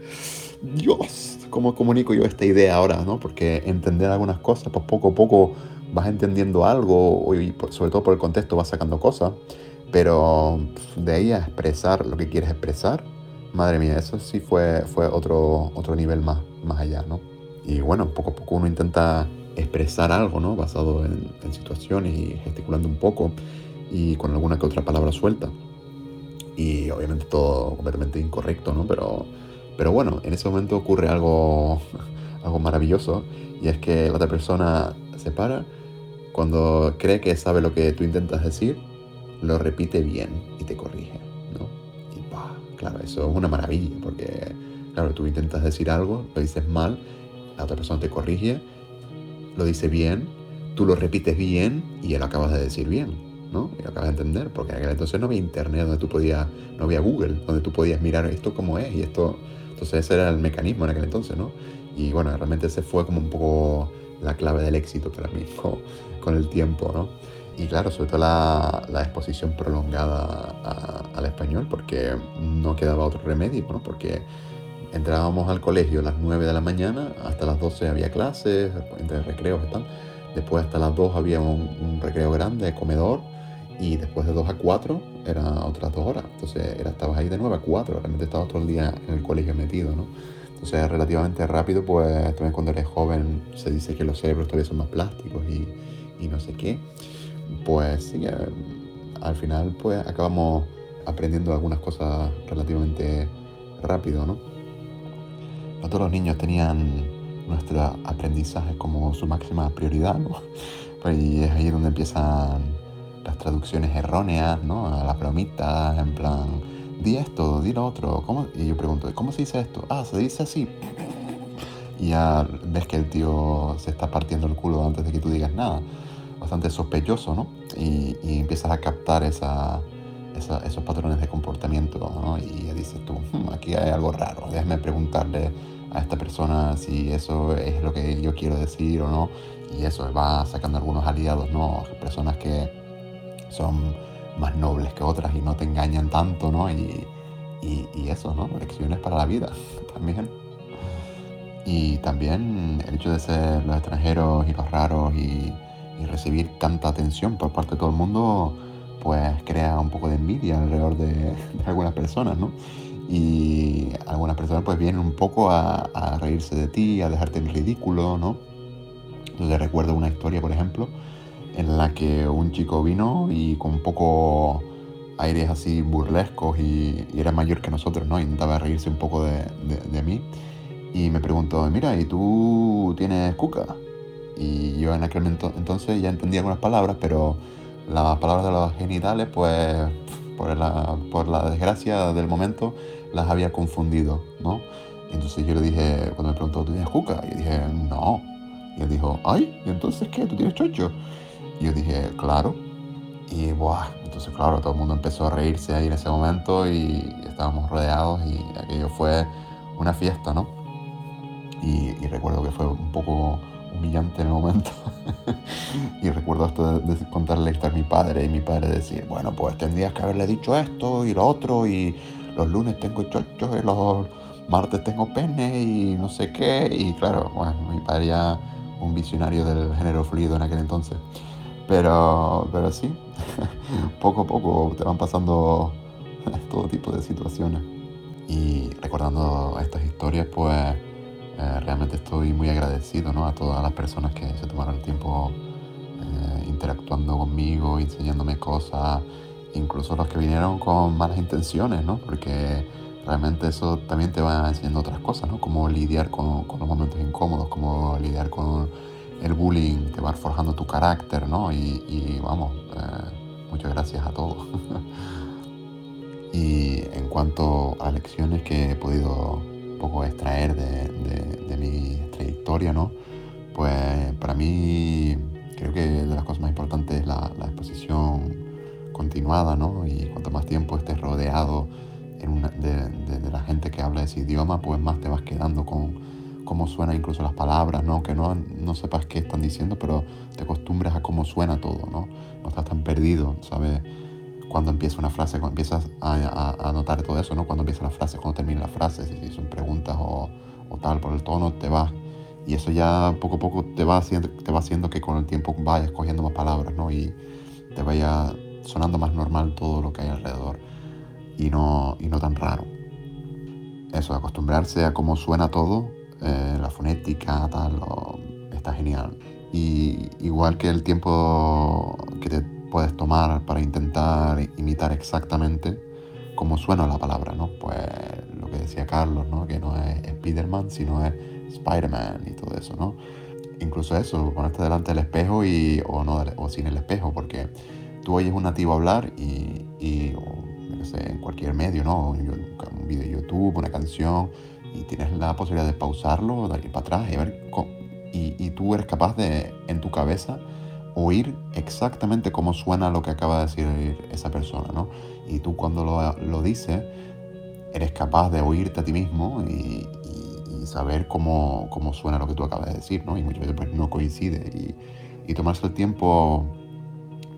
Dios, ¿cómo comunico yo esta idea ahora, ¿no? Porque entender algunas cosas, pues poco a poco vas entendiendo algo y sobre todo por el contexto vas sacando cosas, pero de ahí a expresar lo que quieres expresar, madre mía, eso sí fue, fue otro, otro nivel más, más allá, ¿no? Y bueno, poco a poco uno intenta expresar algo, ¿no? Basado en, situaciones y gesticulando un poco y con alguna que otra palabra suelta. Y obviamente todo completamente incorrecto, ¿no? Pero, pero bueno, en ese momento ocurre algo, algo maravilloso y es que la otra persona se para cuando cree que sabe lo que tú intentas decir, lo repite bien y te corrige. Claro, eso es una maravilla, porque, claro, tú intentas decir algo, lo dices mal, la otra persona te corrige, lo dice bien, tú lo repites bien y él acabas de decir bien, ¿no? Y lo acabas de entender, porque en aquel entonces no había internet donde tú podías, no había Google, donde tú podías mirar esto como es y esto. Entonces ese era el mecanismo en aquel entonces, ¿no? Y bueno, realmente ese fue como un poco la clave del éxito para mí con, el tiempo, ¿no? y claro, sobre todo la, exposición prolongada al español, porque no quedaba otro remedio, ¿no? porque entrábamos al colegio a las 9 de la mañana, hasta las 12 había clases, entre recreos y tal. Después hasta las 2 había un, recreo grande de comedor y después de 2 a 4 eran otras 2 horas. Entonces era, estabas ahí de 9 a 4, realmente estabas todo el día en el colegio metido, ¿no? Entonces relativamente rápido, pues también cuando eres joven se dice que los cerebros todavía son más plásticos y, y no sé qué pues sí, eh, al final pues acabamos aprendiendo algunas cosas relativamente rápido, ¿no? No todos los niños tenían nuestro aprendizaje como su máxima prioridad, ¿no? Pues, y es ahí donde empiezan las traducciones erróneas, ¿no? A las bromitas, en plan, di esto, di lo otro, ¿cómo? Y yo pregunto, ¿cómo se dice esto? Ah, se dice así. Y ya ves que el tío se está partiendo el culo antes de que tú digas nada bastante sospechoso, ¿no? Y, empiezas a captar esa, esos patrones de comportamiento, ¿no? Y dices tú, hmm, aquí hay algo raro, déjame preguntarle a esta persona si eso es lo que yo quiero decir o no. Y eso va sacando algunos aliados, ¿no? Personas que son más nobles que otras y no te engañan tanto, ¿no? Y, y eso, ¿no? Lecciones para la vida también. Y también el hecho de ser los extranjeros y los raros y y recibir tanta atención por parte de todo el mundo, pues crea un poco de envidia alrededor de, algunas personas, ¿no? Y algunas personas pues vienen un poco a, reírse de ti, a dejarte en ridículo, ¿no? Yo recuerdo una historia, por ejemplo, en la que un chico vino y con poco aires así burlescos y, era mayor que nosotros, ¿no? Intentaba reírse un poco de, de mí. Y me preguntó, mira, ¿y tú tienes cuca? Y yo en aquel entonces ya entendía algunas palabras, pero las palabras de los genitales, pues por la, por la desgracia del momento, las había confundido, ¿no? entonces yo le dije, cuando me preguntó, ¿tú tienes cuca? Y yo dije, no. Y él dijo, ay, ¿y entonces qué? ¿Tú tienes chocho? Y yo dije, claro. Y buah, entonces claro, todo el mundo empezó a reírse ahí en ese momento y estábamos rodeados y aquello fue una fiesta, ¿no? Y, recuerdo que fue un poco humillante en el momento. y recuerdo esto de, contarle esto a mi padre y mi padre decir, bueno, pues tendrías que haberle dicho esto y lo otro y los lunes tengo chochos y los martes tengo pene y no sé qué. Y claro, bueno, mi padre ya un visionario del género fluido en aquel entonces. Pero, pero sí, poco a poco te van pasando todo tipo de situaciones. Y recordando estas historias, pues eh, realmente estoy muy agradecido ¿no? a todas las personas que se tomaron el tiempo eh, interactuando conmigo, enseñándome cosas, incluso los que vinieron con malas intenciones, ¿no? porque realmente eso también te va enseñando otras cosas, ¿no? Cómo lidiar con, con los momentos incómodos, cómo lidiar con el bullying, te va forjando tu carácter, ¿no? Y, y vamos, eh, muchas gracias a todos. y en cuanto a lecciones que he podido un poco extraer de, de, de mi trayectoria, ¿no? Pues para mí creo que de las cosas más importantes es la, la exposición continuada, ¿no? Y cuanto más tiempo estés rodeado de, de, la gente que habla ese idioma, pues más te vas quedando con cómo suenan incluso las palabras, ¿no? Que no, no sepas qué están diciendo, pero te acostumbras a cómo suena todo, ¿no? No estás tan perdido, ¿sabes? Cuando empieza una frase, cuando empiezas a, a, notar todo eso, ¿no? Cuando empieza la frase, cuando termina la frase, si son preguntas o, o tal, por el tono, te vas. Y eso ya poco a poco te va, haciendo, te va haciendo que con el tiempo vayas cogiendo más palabras, ¿no? Y te vaya sonando más normal todo lo que hay alrededor y no, y no tan raro. Eso, acostumbrarse a cómo suena todo, eh, la fonética, tal, está genial. Y igual que el tiempo que te puedes tomar para intentar imitar exactamente cómo suena la palabra, ¿no? Pues lo que decía Carlos, ¿no? Que no es Spiderman, sino es Spider-Man y todo eso, ¿no? Incluso eso, ponerte delante del espejo y, o, no, o sin el espejo, porque tú oyes un nativo hablar y, y en cualquier medio, ¿no? Un video de YouTube, una canción, y tienes la posibilidad de pausarlo, de ir para atrás y ver y, y, tú eres capaz de, en tu cabeza, oír exactamente cómo suena lo que acaba de decir esa persona, ¿no? Y tú cuando lo, lo dices, eres capaz de oírte a ti mismo y, y, saber cómo, cómo, suena lo que tú acabas de decir, ¿no? Y muchas veces pues, no coincide. Y, tomarse el tiempo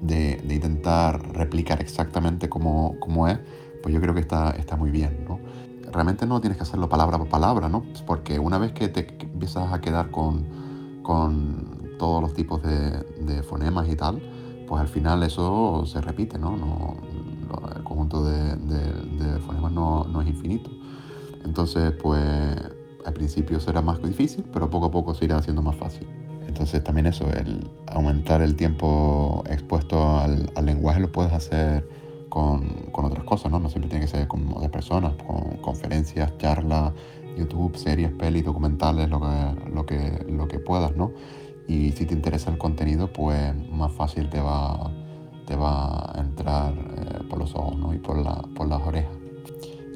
de, de, intentar replicar exactamente cómo, cómo, es, pues yo creo que está, está muy bien, ¿no? Realmente no tienes que hacerlo palabra por palabra, ¿no? Porque una vez que te empiezas a quedar con, con todos los tipos de, fonemas y tal, pues al final eso se repite, ¿no? no el conjunto de, de fonemas no, no, es infinito. Entonces, pues al principio será más difícil, pero poco a poco se irá haciendo más fácil. Entonces también eso, el aumentar el tiempo expuesto al, al lenguaje lo puedes hacer con, otras cosas, ¿no? No siempre tiene que ser con otras personas, con conferencias, charlas, YouTube, series, pelis, documentales, lo que, lo que, lo que puedas, ¿no? Y si te interesa el contenido, pues más fácil te va, te va a entrar eh, por los ojos, ¿no? Y por, la, por las orejas.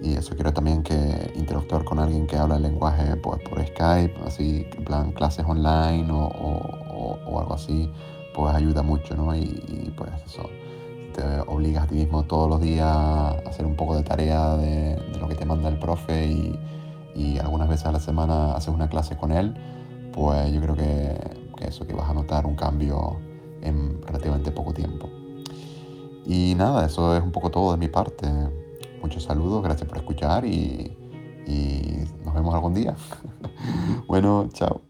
Y eso quiero también que interactuar con alguien que habla el lenguaje pues, por Skype, así en plan clases online o, o, o algo así, pues ayuda mucho, ¿no? Y, pues eso, te obligas a ti mismo todos los días a hacer un poco de tarea de, lo que te manda el profe y, y, algunas veces a la semana haces una clase con él, pues yo creo que, que eso, que vas a notar un cambio en relativamente poco tiempo. Y nada, eso es un poco todo de mi parte. Muchos saludos, gracias por escuchar y, y nos vemos algún día. bueno, chao.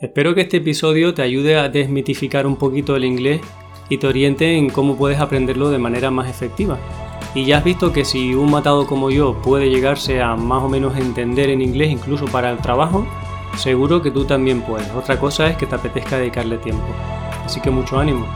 Espero que este episodio te ayude a desmitificar un poquito el inglés y te oriente en cómo puedes aprenderlo de manera más efectiva. Y ya has visto que si un matado como yo puede llegarse a más o menos entender en inglés incluso para el trabajo, seguro que tú también puedes. Otra cosa es que te apetezca dedicarle tiempo. Así que mucho ánimo.